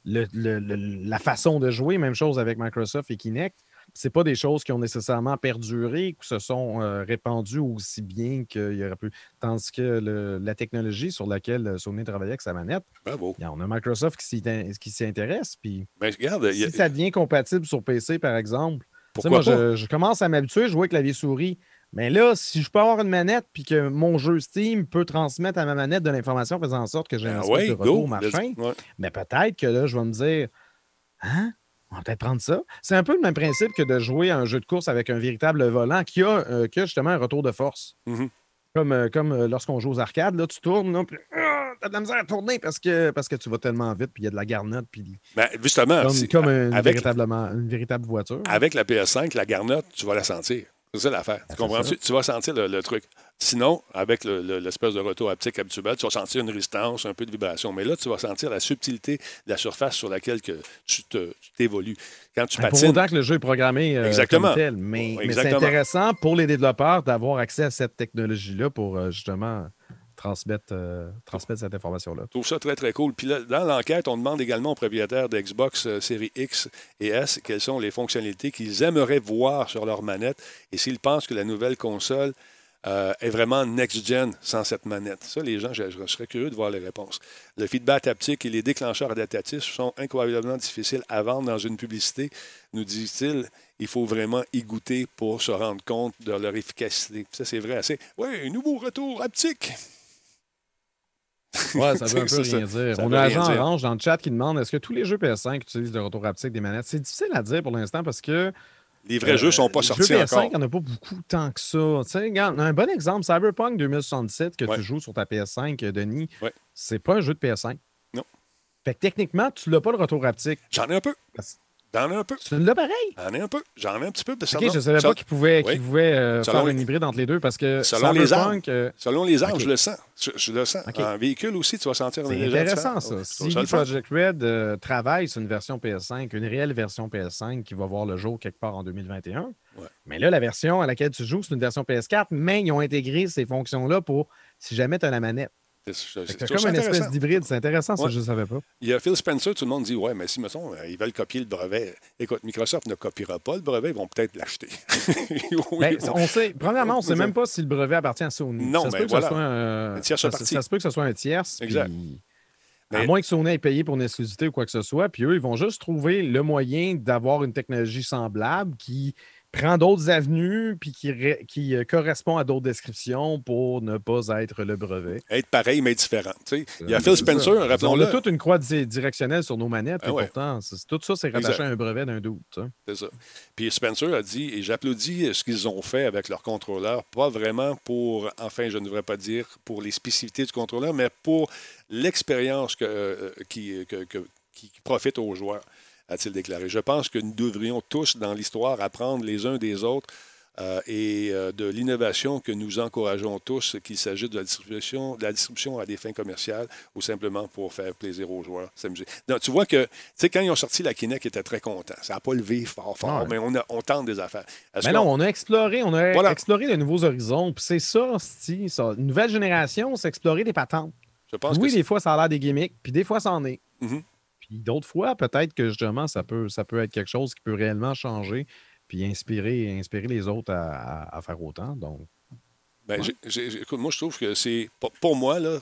le- le- le- la façon de jouer. Même chose avec Microsoft et Kinect. C'est pas des choses qui ont nécessairement perduré, qui se sont euh, répandues aussi bien qu'il y aurait pu. Tandis que la technologie sur laquelle euh, Sony travaillait avec sa manette, Bravo. il y a- on a Microsoft qui s'y intéresse. Puis Mais regarde, a- si ça devient compatible sur PC, par exemple, moi, je, je commence à m'habituer à jouer avec clavier souris Mais là, si je peux avoir une manette puis que mon jeu Steam peut transmettre à ma manette de l'information faisant en sorte que j'ai un Ah espèce ouais, de go. retour machin, Ouais. mais peut-être que là, je vais me dire Hein? On va peut-être prendre ça. C'est un peu le même principe que de jouer à un jeu de course avec un véritable volant qui a, euh, qui a justement un retour de force. Mhm. Comme, euh, comme euh, lorsqu'on joue aux arcades, là, tu tournes, là, puis ah, t'as de la misère à tourner parce que, parce que tu vas tellement vite, puis il y a de la garnotte, puis Ben, justement, comme, une, avec, véritablement, une véritable voiture. avec la PS5, la garnotte, tu vas la sentir. C'est ça l'affaire. Tu comprends-tu? Tu vas sentir le, le truc. Sinon, avec le- le- l'espèce de retour haptique habituel, tu vas sentir une résistance, un peu de vibration. Mais là, tu vas sentir la subtilité de la surface sur laquelle que tu t'évolues. Quand tu Ben, Pour patines, autant que le jeu est programmé euh, Exactement. comme tel. Mais, mais c'est intéressant pour les développeurs d'avoir accès à cette technologie-là pour euh, justement transmettre, euh, cette information-là. Je trouve ça très, très cool. Puis là, dans l'enquête, on demande également aux propriétaires d'Xbox euh, Série X et S quelles sont les fonctionnalités qu'ils aimeraient voir sur leur manette et s'ils pensent que la nouvelle console euh, est vraiment next-gen sans cette manette. Ça, les gens, je, serais curieux de voir les réponses. Le feedback haptique et les déclencheurs adaptatifs sont incroyablement difficiles à vendre dans une publicité, nous dit-il. Il faut vraiment y goûter pour se rendre compte de leur efficacité. Ça, c'est vrai assez. Oui, nouveau retour haptique. Ouais, ça veut un peu Ça, ça- rien dire. ça On a Agent. Orange dans le chat qui demande est-ce que tous les jeux PS5 utilisent le retour haptique des manettes? C'est difficile à dire pour l'instant parce que. Les vrais jeux ne sont pas les sortis jeux PS5, encore. il n'y en a pas beaucoup tant que ça. Tu sais, regarde, un bon exemple, Cyberpunk 2077 que Ouais. tu joues sur ta PS5, euh, Denis, Ouais. c'est pas un jeu de PS5. Non. Fait que techniquement, tu l'as pas le retour haptique. J'en ai un peu. Parce- J'en ai un peu. Tu l'as pareil? J'en ai un peu. J'en ai un petit peu. Ok, je ne savais pas qu'il pouvait, Oui. pouvait euh, faire les- un hybride entre les deux parce que Selon les Cyberpunk, euh, Selon les armes, je le sens. Je, je le sens. En véhicule aussi, tu vas sentir c'est intéressant ça. Si. Project Red euh, travaille sur une version PS5, une réelle version PS5 qui va voir le jour quelque part en 2021, Ouais. mais là, la version à laquelle tu joues, c'est une version PS4, mais ils ont intégré ces fonctions-là pour si jamais tu as la manette. C'est- comme une espèce d'hybride. C'est intéressant, ça, je ne savais pas. Il y a Phil Spencer, tout le monde dit Ouais, mais si, mettons, ils veulent copier le brevet. Écoute, Microsoft ne copiera pas le brevet, ils vont peut-être l'acheter. Oui, Ben, on sait, premièrement, on ne sait même pas si le brevet appartient à Sony. Non, ça mais que voilà. ce soit un, Une tierce ça, ça se peut que ce soit un tierce. Exact. puis- Mais- À moins que Sony ait payé pour une exclusivité ou quoi que ce soit, puis eux, ils vont juste trouver le moyen d'avoir une technologie semblable qui prend d'autres avenues puis qui, qui euh, correspond à d'autres descriptions pour ne pas être le brevet. Être pareil, mais différent. tu sais. Il y a Euh, Phil. Spencer, On rappelons-le. a toute une croix di- directionnelle sur nos manettes, Ah et pourtant, tout ça, c'est rattaché Exact. à un brevet d'un doute. C'est ça. Puis Spencer a dit, et j'applaudis ce qu'ils ont fait avec leur contrôleur, pas vraiment pour, enfin, je ne devrais pas dire pour les spécificités du contrôleur, mais pour l'expérience que, euh, qui, que- que- qui profite aux joueurs, a-t-il déclaré. Je pense que nous devrions tous, dans l'histoire, apprendre les uns des autres euh, et euh, de l'innovation que nous encourageons tous, qu'il s'agisse de la distribution, de la distribution à des fins commerciales ou simplement pour faire plaisir aux joueurs, s'amuser. Donc, tu vois que, tu sais, quand ils ont sorti la Kinect, ils étaient très contents. Ça n'a pas levé fort, fort, mais on, a- on tente des affaires. Mais non, on a exploré, on a Voilà. exploré de nouveaux horizons. Puis c'est ça, ça. Une nouvelle génération, c'est explorer des patentes. je pense oui, que des fois, ça a l'air des gimmicks, puis des fois, ça en est. Mhm. Puis d'autres fois, peut-être que justement, ça peut, ça peut être quelque chose qui peut réellement changer, puis inspirer, inspirer les autres à, à- à faire autant. Donc, Ben, écoute, moi, je trouve que c'est. Pour, moi, là,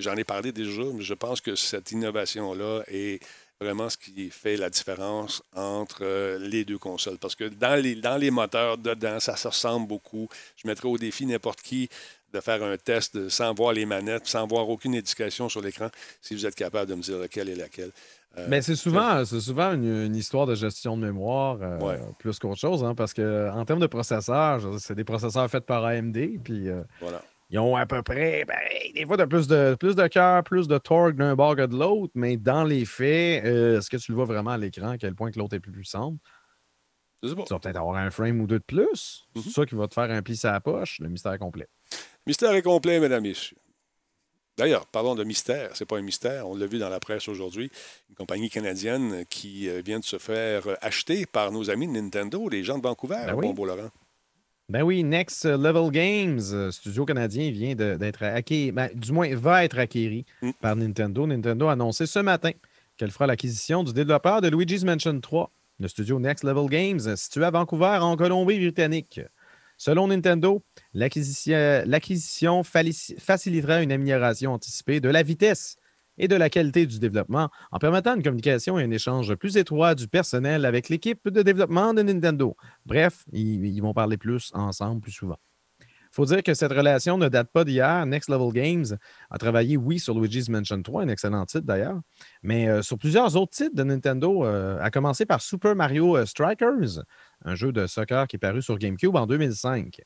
j'en ai parlé déjà, mais je pense que cette innovation-là est vraiment ce qui fait la différence entre euh, les deux consoles. Parce que dans les, dans les moteurs, dedans, ça se ressemble beaucoup. Je mettrais au défi n'importe qui de faire un test de- sans voir les manettes, sans voir aucune indication sur l'écran, si vous êtes capable de me dire laquelle est laquelle. Euh, Mais c'est souvent, c'est souvent une, une histoire de gestion de mémoire euh, Ouais. plus qu'autre chose, hein, parce que en termes de processeurs, c'est des processeurs faits par AMD, puis euh, voilà. ils ont à peu près, ben, des fois, de plus de, plus de cœur, plus de torque d'un bord que de l'autre, mais dans les faits, euh, est-ce que tu le vois vraiment à l'écran, à quel point que l'autre est plus puissante? Tu vas peut-être avoir un frame ou deux de plus. Mhm. C'est ça qui va te faire un pli la poche, le mystère complet. Mystère est complet, mesdames et messieurs. D'ailleurs, parlons de mystère. C'est pas un mystère. On l'a vu dans la presse aujourd'hui. Une compagnie canadienne qui euh, vient de se faire euh, acheter par nos amis de Nintendo, les gens de Vancouver, Ben oui. bon beau Laurent. Ben oui, Next Level Games, euh, studio canadien, vient d'être acquis, ben, du moins va être acquéri Mm. par Nintendo. Nintendo a annoncé ce matin qu'elle fera l'acquisition du développeur de Luigi's Mansion 3, le studio Next Level Games, situé à Vancouver, en Colombie-Britannique. Selon Nintendo, l'acquisition l'acquisition facilitera une amélioration anticipée de la vitesse et de la qualité du développement en permettant une communication et un échange plus étroit du personnel avec l'équipe de développement de Nintendo. Bref, ils, vont parler plus ensemble plus souvent. faut dire que cette relation ne date pas d'hier. Next Level Games a travaillé, oui, sur Luigi's Mansion 3, un excellent titre d'ailleurs, mais euh, sur plusieurs autres titres de Nintendo, euh, à commencer par Super Mario euh, Strikers, un jeu de soccer qui est paru sur GameCube en 2005.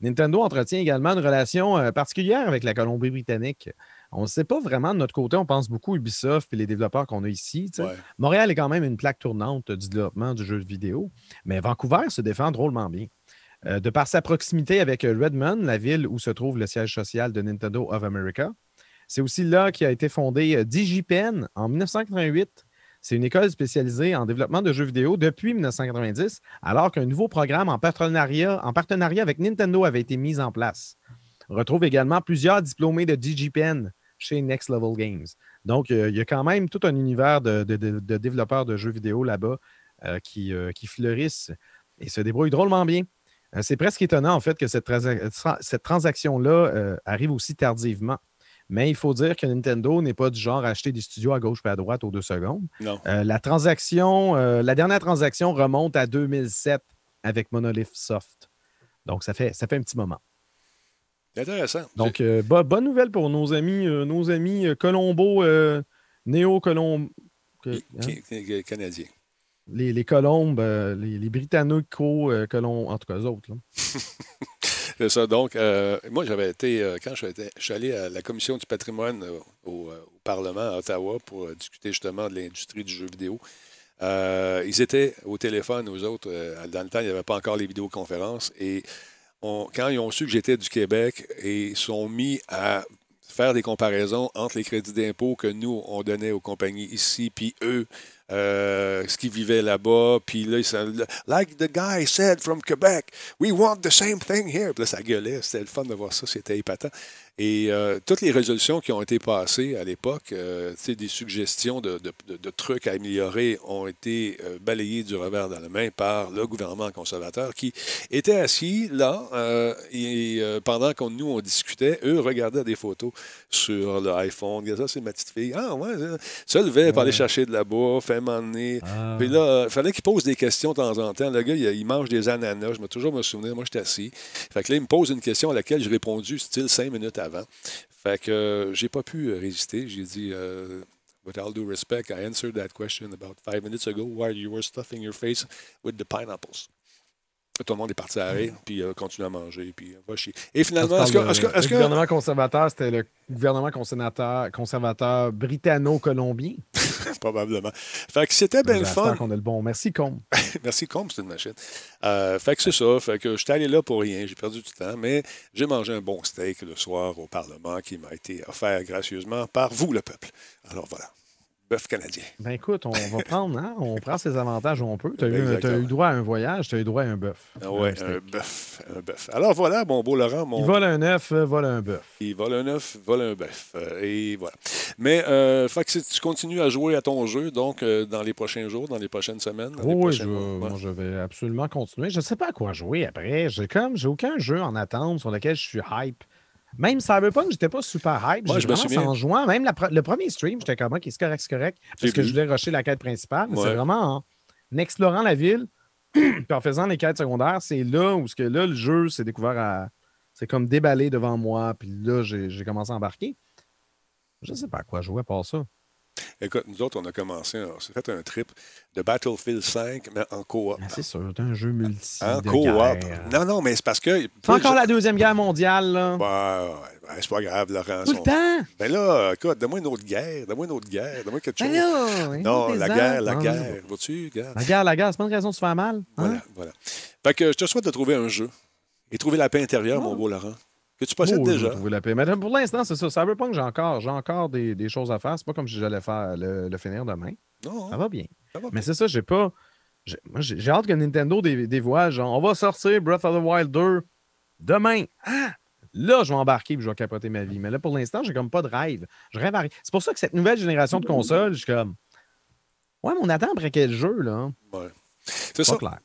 Nintendo entretient également une relation particulière avec la Colombie-Britannique. On ne sait pas vraiment de notre côté, on pense beaucoup Ubisoft et les développeurs qu'on a ici. Montréal est quand même une plaque tournante du développement du jeu vidéo, mais Vancouver se défend drôlement bien. Euh, de par sa proximité avec euh, Redmond, la ville où se trouve le siège social de Nintendo of America. C'est aussi là qu'a été fondé euh, DigiPen en 1988. C'est une école spécialisée en développement de jeux vidéo depuis 1990, alors qu'un nouveau programme en partenariat, en partenariat avec Nintendo avait été mis en place. On retrouve également plusieurs diplômés de DigiPen chez Next Level Games. Donc, il y a quand même tout un univers de, développeurs de jeux vidéo là-bas qui, qui fleurissent et se débrouillent drôlement bien. Euh, c'est presque étonnant, en fait, que cette, transaction-là euh, arrive aussi tardivement. Mais il faut dire que Nintendo n'est pas du genre à acheter des studios à gauche et à droite aux deux secondes. Euh, la transaction, la dernière transaction remonte à 2007 avec Monolith Soft. Donc, ça fait, ça fait un petit moment. Intéressant. Donc, bonne nouvelle pour nos amis, nos amis Colombo, néo-Colombo. Hein? Canadiens les, Colombes, euh, les, les Britannico-Colombes, en tout cas, eux autres. C'est ça. Donc, euh, moi, j'avais été, euh, quand je suis allé à la commission du patrimoine au, Parlement à Ottawa pour discuter justement de l'industrie du jeu vidéo. ils étaient au téléphone, aux autres. dans le temps, il n'y avait pas encore les vidéoconférences. Et quand ils ont su que j'étais du Québec, ils sont mis à faire des comparaisons entre les crédits d'impôt que nous, on donnait aux compagnies ici, puis eux, euh, ce qu'ils vivaient là-bas. Puis là, ils Like the guy said from Quebec, we want the same thing here. Puis là, ça gueulait. C'était le fun de voir ça. C'était épatant. Et euh, toutes les résolutions qui ont été passées à l'époque, euh, des suggestions de, trucs à améliorer ont été euh, balayées du revers de la main par le gouvernement conservateur qui était assis là et pendant que nous, on discutait, eux regardaient des photos sur l'iPhone. Ça, c'est ma petite fille. Ah, ouais, se levait pour aller chercher de la bouffe, fait m'emmener. Ah. Puis là, il fallait qu'il pose des questions de temps en temps. Le gars, il, mange des ananas. Je me toujours me souvenir. Moi, j'étais assis. Fait que là, il me pose une question à laquelle j'ai répondu, style cinq minutes avant. Fait que euh, j'ai pas pu euh, résister. J'ai dit, euh, with all due respect, I answered that question about five minutes ago while you were stuffing your face with the pineapples. Tout le monde est parti à rire, puis euh, continue à manger, puis va chier. Et finalement, est-ce que, Le gouvernement conservateur, c'était le gouvernement conservateur, conservateur britanno-colombien? Probablement. Fait que c'était bien fun. qu'on a le bon. Merci, Combe. Merci, Combe, c'est une machine. Euh, fait que c'est ça. Fait que je suis allé là pour rien. J'ai perdu du temps, mais j'ai mangé un bon steak le soir au Parlement qui m'a été offert gracieusement par vous, le peuple. Alors voilà bœuf canadien. Ben écoute, on va prendre, hein? on prend ses avantages où on peut. Tu as, eu droit à un voyage, tu as eu droit à un bœuf. Ah oui, un, bœuf. Un bœuf. Alors voilà, mon beau Laurent. Mon... Il vole un œuf, euh, vole un bœuf. Il vole un œuf, vole un bœuf. Euh, et voilà. Mais euh, fait que tu continues à jouer à ton jeu, donc, euh, dans les prochains jours, dans les prochaines semaines. oui, je vais absolument continuer. Je ne sais pas à quoi jouer après. J'ai comme, j'ai aucun jeu en attente sur lequel je suis hype. Même Cyberpunk, j'étais pas super hype. Moi, je me souviens. en jouant. Même le premier stream, j'étais comme, qui c'est correct, c'est correct. Parce que je voulais rusher la quête principale. C'est vraiment en, explorant la ville, puis en faisant les quêtes secondaires, c'est là où ce que là, le jeu s'est découvert à. C'est comme déballé devant moi, puis là, j'ai commencé à embarquer. Je ne sais pas à quoi jouer à part ça. Écoute, nous autres, on a commencé, on s'est fait un trip de Battlefield 5, mais en coop. C'est sûr, c'est un jeu multi. En coop. Non, non, mais c'est parce que. C'est encore la Deuxième Guerre mondiale, là. Ouais, c'est pas grave, Laurent. Tout le temps. Ben là, écoute, donne-moi une autre guerre, donne-moi une autre guerre, donne-moi quelque ben chose. Ben là, non, la guerre, la guerre. Vois-tu, La guerre, la guerre, c'est pas une raison de se faire mal. Hein? Voilà, voilà. Fait que je te souhaite de trouver un jeu et trouver la paix intérieure, mon beau Laurent que tu possèdes oh, déjà. La paix. Mais pour l'instant, c'est ça. Cyberpunk, j'ai encore, j'ai encore des, des, choses à faire. C'est pas comme si j'allais faire le, finir demain. Non. Ça va bien. Mais c'est ça, j'ai pas. J'ai hâte que Nintendo dévoile. Genre, on va sortir Breath of the Wild 2 demain. Ah! Là, je vais embarquer et je vais capoter ma vie. Mais là, pour l'instant, j'ai comme pas de rêve. Je rêve à... C'est pour ça que cette nouvelle génération de consoles, je suis comme. Ouais, mais on attend après quel jeu, là? Ouais. C'est ça. clair.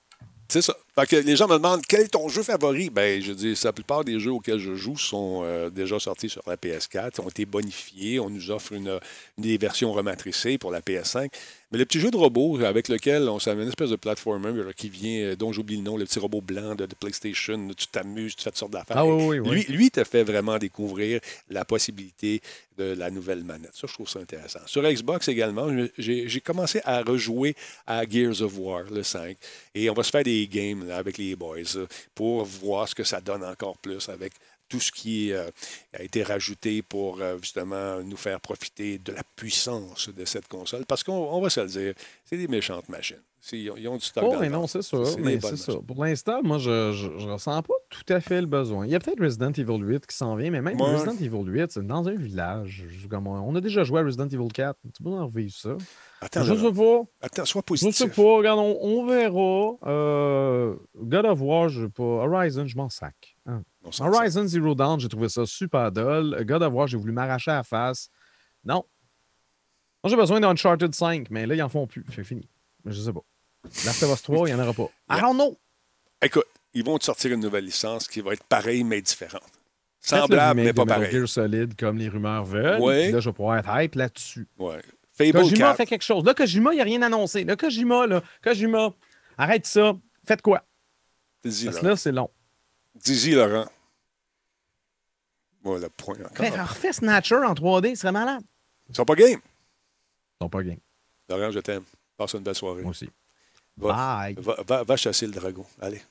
C'est ça. Les gens me demandent quel est ton jeu favori? Ben, je dis, la plupart des jeux auxquels je joue sont euh, déjà sortis sur la PS4, ont été bonifiés. On nous offre une, des versions rematricées pour la PS5. Mais le petit jeu de robot avec lequel on s'amène une espèce de platformer là, qui vient, euh, dont j'oublie le nom, le petit robot blanc de, de PlayStation, tu t'amuses, tu fais toutes sortes d'affaires. Ah oui, oui, oui. Lui, lui te fait vraiment découvrir la possibilité de la nouvelle manette. Ça, je trouve ça intéressant. Sur Xbox également, j'ai j'ai commencé à rejouer à Gears of War, le 5. Et on va se faire des games là, avec les boys là, pour voir ce que ça donne encore plus avec tout ce qui euh, a été rajouté pour euh, justement nous faire profiter de la puissance de cette console. Parce qu'on on va se le dire, c'est des méchantes machines. Ils ont, ils ont du stock Oh, dans mais non, c'est sûr. Mais machines. Pour l'instant, moi, je, je, je ressens pas tout à fait le besoin. Il y a peut-être Resident Evil 8 qui s'en vient, mais même. Resident Evil 8, c'est dans un village. Je- comme on, on a déjà joué à Resident Evil 4. Tu peux en revivre ça. Attends, je sais pas. attends, sois Je positif. sais pas. Regarde, on, on verra. Euh, God of War, je sais pas. Horizon, je m'en sac. Hein. Horizon Zero Dawn, j'ai trouvé ça super dull. God of War, j'ai voulu m'arracher à la face. Non. Moi, j'ai besoin d'Uncharted 5, mais là, ils en font plus. C'est fini. Je sais pas. Last of Us 3, il n'y en aura pas. I don't know. Écoute, ils vont te sortir une nouvelle licence qui va être pareille mais différente. Semblable mais pas pareil. Gear Solid comme les rumeurs veulent. Ouais. Là, je vais pouvoir être hype là-dessus. Ouais. Fable Kojima 4. fait quelque chose. Là, Kojima, il n'y a rien annoncé. Là, Kojima, là, Kojima, arrête ça. Faites quoi? Parce que Laurent. là, c'est long. Dis-y, Laurent. Point encore. Fais- refais Snatcher en 3D, ce serait malade. Ils sont pas game. Ils sont pas game. Laurent, je t'aime. Passe une belle soirée. Moi aussi. Va, Bye. va, va- va chasser le dragon. Allez.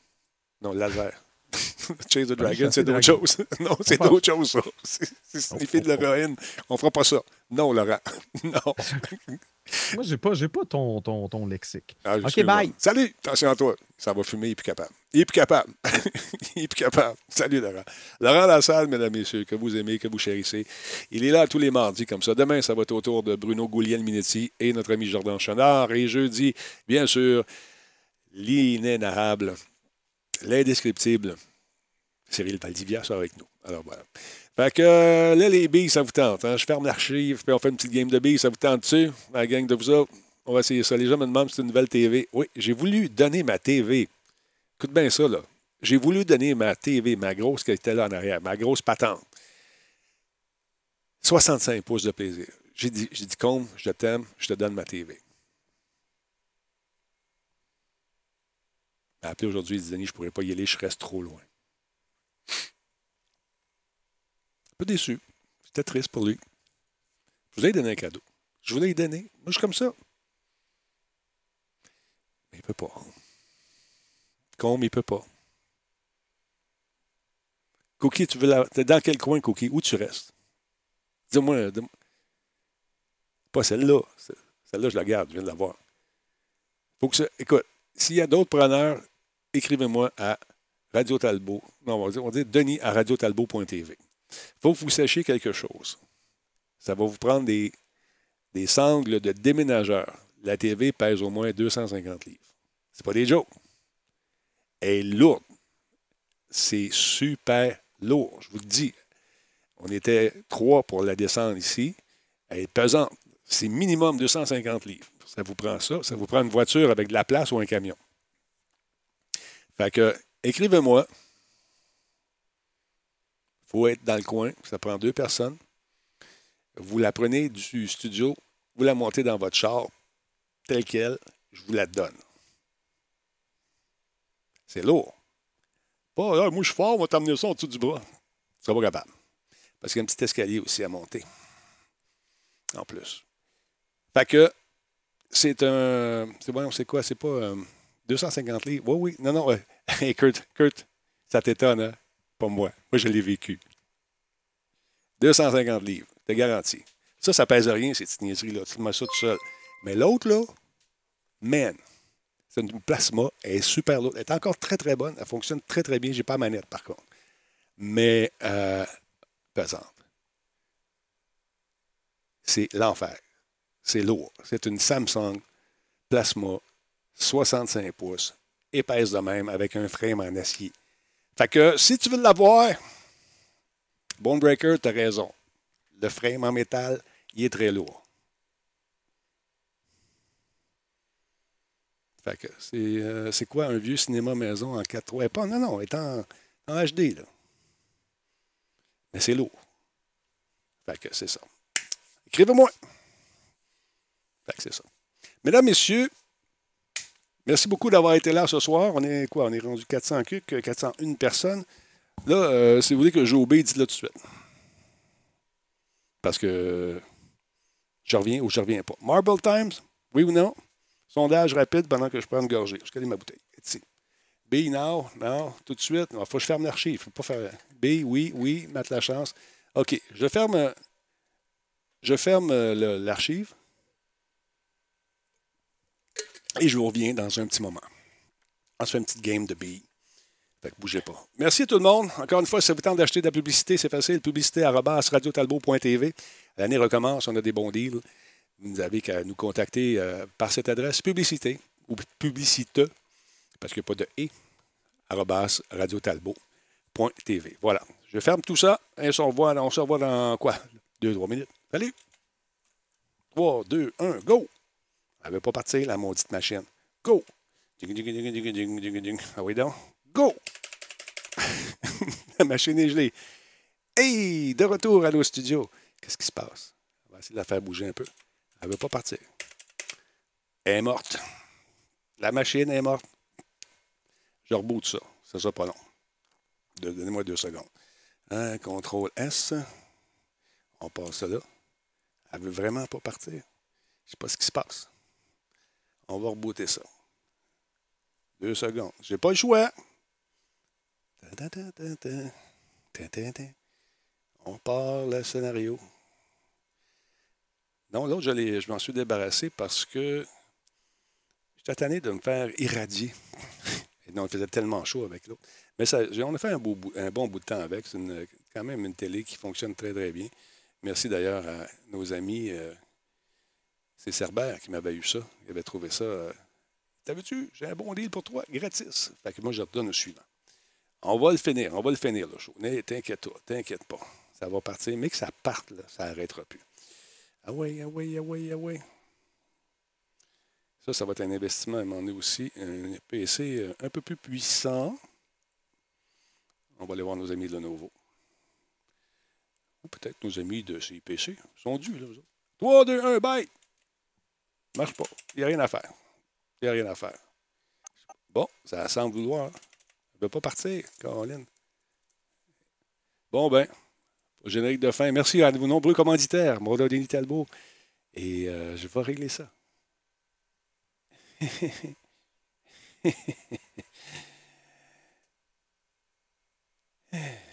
Non, laser. Chase the Dragon, c'est d'autres choses. Non, c'est d'autres choses, ça. C'est sniffer de l'héroïne. On fera pas ça. Non, Laurent. Non. Moi, j'ai pas, j'ai pas ton, ton, ton lexique. Ah, OK, bye. Salut, attention à toi. Ça va fumer, il est plus capable. Il est plus capable. il est plus capable. Salut, Laurent. Laurent Lassalle, mesdames, messieurs, que vous aimez, que vous chérissez. Il est là tous les mardis comme ça. Demain, ça va être au tour de Bruno Gouliel-Minetti et notre ami Jordan Chenard. Et jeudi, bien sûr, l'inénarrable, l'indescriptible, Cyril Valdivia sera avec nous. Alors voilà. Fait que euh, là, les billes, ça vous tente. hein? Je ferme l'archive, puis on fait une petite game de billes, ça vous tente dessus? La gang de vous autres? On va essayer ça. Les gens me demandent si c'est une nouvelle TV. Oui, j'ai voulu donner ma TV. Écoute bien ça, là. J'ai voulu donner ma TV, ma grosse qui était là en arrière, ma grosse patente. 65 pouces de plaisir. J'ai dit, j'ai dit, Combe, je t'aime, je te donne ma TV. Il m'a appelé aujourd'hui, il dit, je ne pourrais pas y aller, je reste trop loin. Un peu déçu. J'étais triste pour lui. Je vous ai donné un cadeau. Je voulais lui donner. Moi, je suis comme ça. Mais il peut pas. Combe, il peut pas. Cookie, tu veux la... T'es dans quel coin, Cookie? Où tu restes? Dis-moi. dis Pas celle-là. Celle-là, je la garde. Je viens de la voir. Faut que ça... Écoute, s'il y a d'autres preneurs, écrivez-moi à Radio Talbot. Non, on va dire, on va dire Denis à radiotalbot.tv. Il faut que vous sachiez quelque chose. Ça va vous prendre des, sangles de déménageur. La TV pèse au moins 250 livres. C'est pas des jokes. Elle est lourde. C'est super lourd, je vous le dis. On était trois pour la descendre ici. Elle est pesante. C'est minimum 250 livres. Ça vous prend ça. Ça vous prend une voiture avec de la place ou un camion. Fait que, écrivez-moi. Il faut être dans le coin. Ça prend deux personnes. Vous la prenez du studio, vous la montez dans votre char, telle qu'elle, je vous la donne. C'est lourd. Pas, Ah, moi je suis fort, on va t'amener ça en dessous du bras. Tu seras pas capable. Parce qu'il y a un petit escalier aussi à monter. En plus. Fait que c'est un. C'est bon, c'est quoi? C'est pas euh, 250 livres. Oui, oui. Non, non. Hey, Kurt, Kurt, ça t'étonne, hein? Pas moi. Moi, je l'ai vécu. 250 livres, t'es garanti. Ça, ça pèse rien, ces petites niaiseries-là. Tu te mets ça tout seul. Mais l'autre, là, man, c'est une plasma. Elle est super lourde. Elle est encore très, très bonne. Elle fonctionne très, très bien. J'ai pas ma manette, par contre. Mais euh, pesante. C'est l'enfer. C'est lourd. C'est une Samsung Plasma 65 pouces, épaisse de même, avec un frame en acier. Fait que si tu veux l'avoir, Bone Breaker, tu as raison. Le frame en métal, il est très lourd. Fait que c'est euh, quoi un vieux cinéma maison en 4.3? Pas, non, non, est en, en HD, là. Mais c'est lourd. Fait que c'est ça. Écrivez-moi. Fait que c'est ça. Mesdames, Messieurs, merci beaucoup d'avoir été là ce soir. On est quoi? On est rendu 400 cucs, 401 personnes. Là, euh, si vous voulez que j'obéis, dites-le tout de suite. Parce que je reviens ou je reviens pas. Marble Times, oui ou non? Sondage rapide pendant que je prends une gorgée. Je connais ma bouteille. B, non, non, tout de suite. Il faut que je ferme l'archive. Faut pas faire B, oui, oui, mettre la chance. OK, je ferme, je ferme euh, l'archive. Et je vous reviens dans un petit moment. On se fait une petite game de billes. Fait que bougez pas. Merci à tout le monde. Encore une fois, si ça vous tente d'acheter de la publicité, c'est facile. Publicité. L'année recommence, on a des bons deals. Vous n'avez qu'à nous contacter euh, par cette adresse publicité ou publicité, parce qu'il n'y a pas de et, radiotalbo.tv. Voilà. Je ferme tout ça et on se revoit, on se revoit dans quoi? Deux, trois minutes. Salut! 3, 2, 1, go! Elle ne veut pas partir, la maudite machine. Go! Ah oui donc. Go! la machine est gelée. Hey! De retour à nos studios. Qu'est-ce qui se passe? On va essayer de la faire bouger un peu. Elle ne veut pas partir. Elle est morte. La machine est morte. Je reboot ça. Ça sera pas long. Donnez-moi deux secondes. Un contrôle S. On passe ça là. Elle veut vraiment pas partir. Je ne sais pas ce qui se passe. On va rebooter ça. Deux secondes. J'ai pas le choix. On part le scénario. Non, l'autre, je, je m'en suis débarrassé parce que j'étais tanné de me faire irradier. Et non, il faisait tellement chaud avec l'autre. Mais ça, on a fait un, bon bout de temps avec. C'est quand même une télé qui fonctionne très, très bien. Merci d'ailleurs à nos amis. Euh, c'est Cerbère qui m'avait eu ça. Il avait trouvé ça. Euh, T'as vu-tu? J'ai un bon deal pour toi, gratis. Fait que moi, je te donne le suivant. On va le finir, on va le finir, le show. T'inquiète pas, t'inquiète pas. Ça va partir, mais que ça parte, là, ça n'arrêtera plus. Ah oui, ah oui, ah oui, ah oui. Ça, ça va être un investissement à un moment donné aussi. Un PC euh, un peu plus puissant. On va aller voir nos amis de Lenovo. Ou peut-être nos amis de CIPC. Ils sont dus, là. 3, 2, 1, bye! Marche pas. Il n'y a rien à faire. Il n'y a rien à faire. Bon, ça semble vouloir. Elle ne veut pas partir, Caroline. Bon, ben, générique de fin. Merci à vos nombreux commanditaires, Maude Denis Talbot. Et euh, je vais régler ça.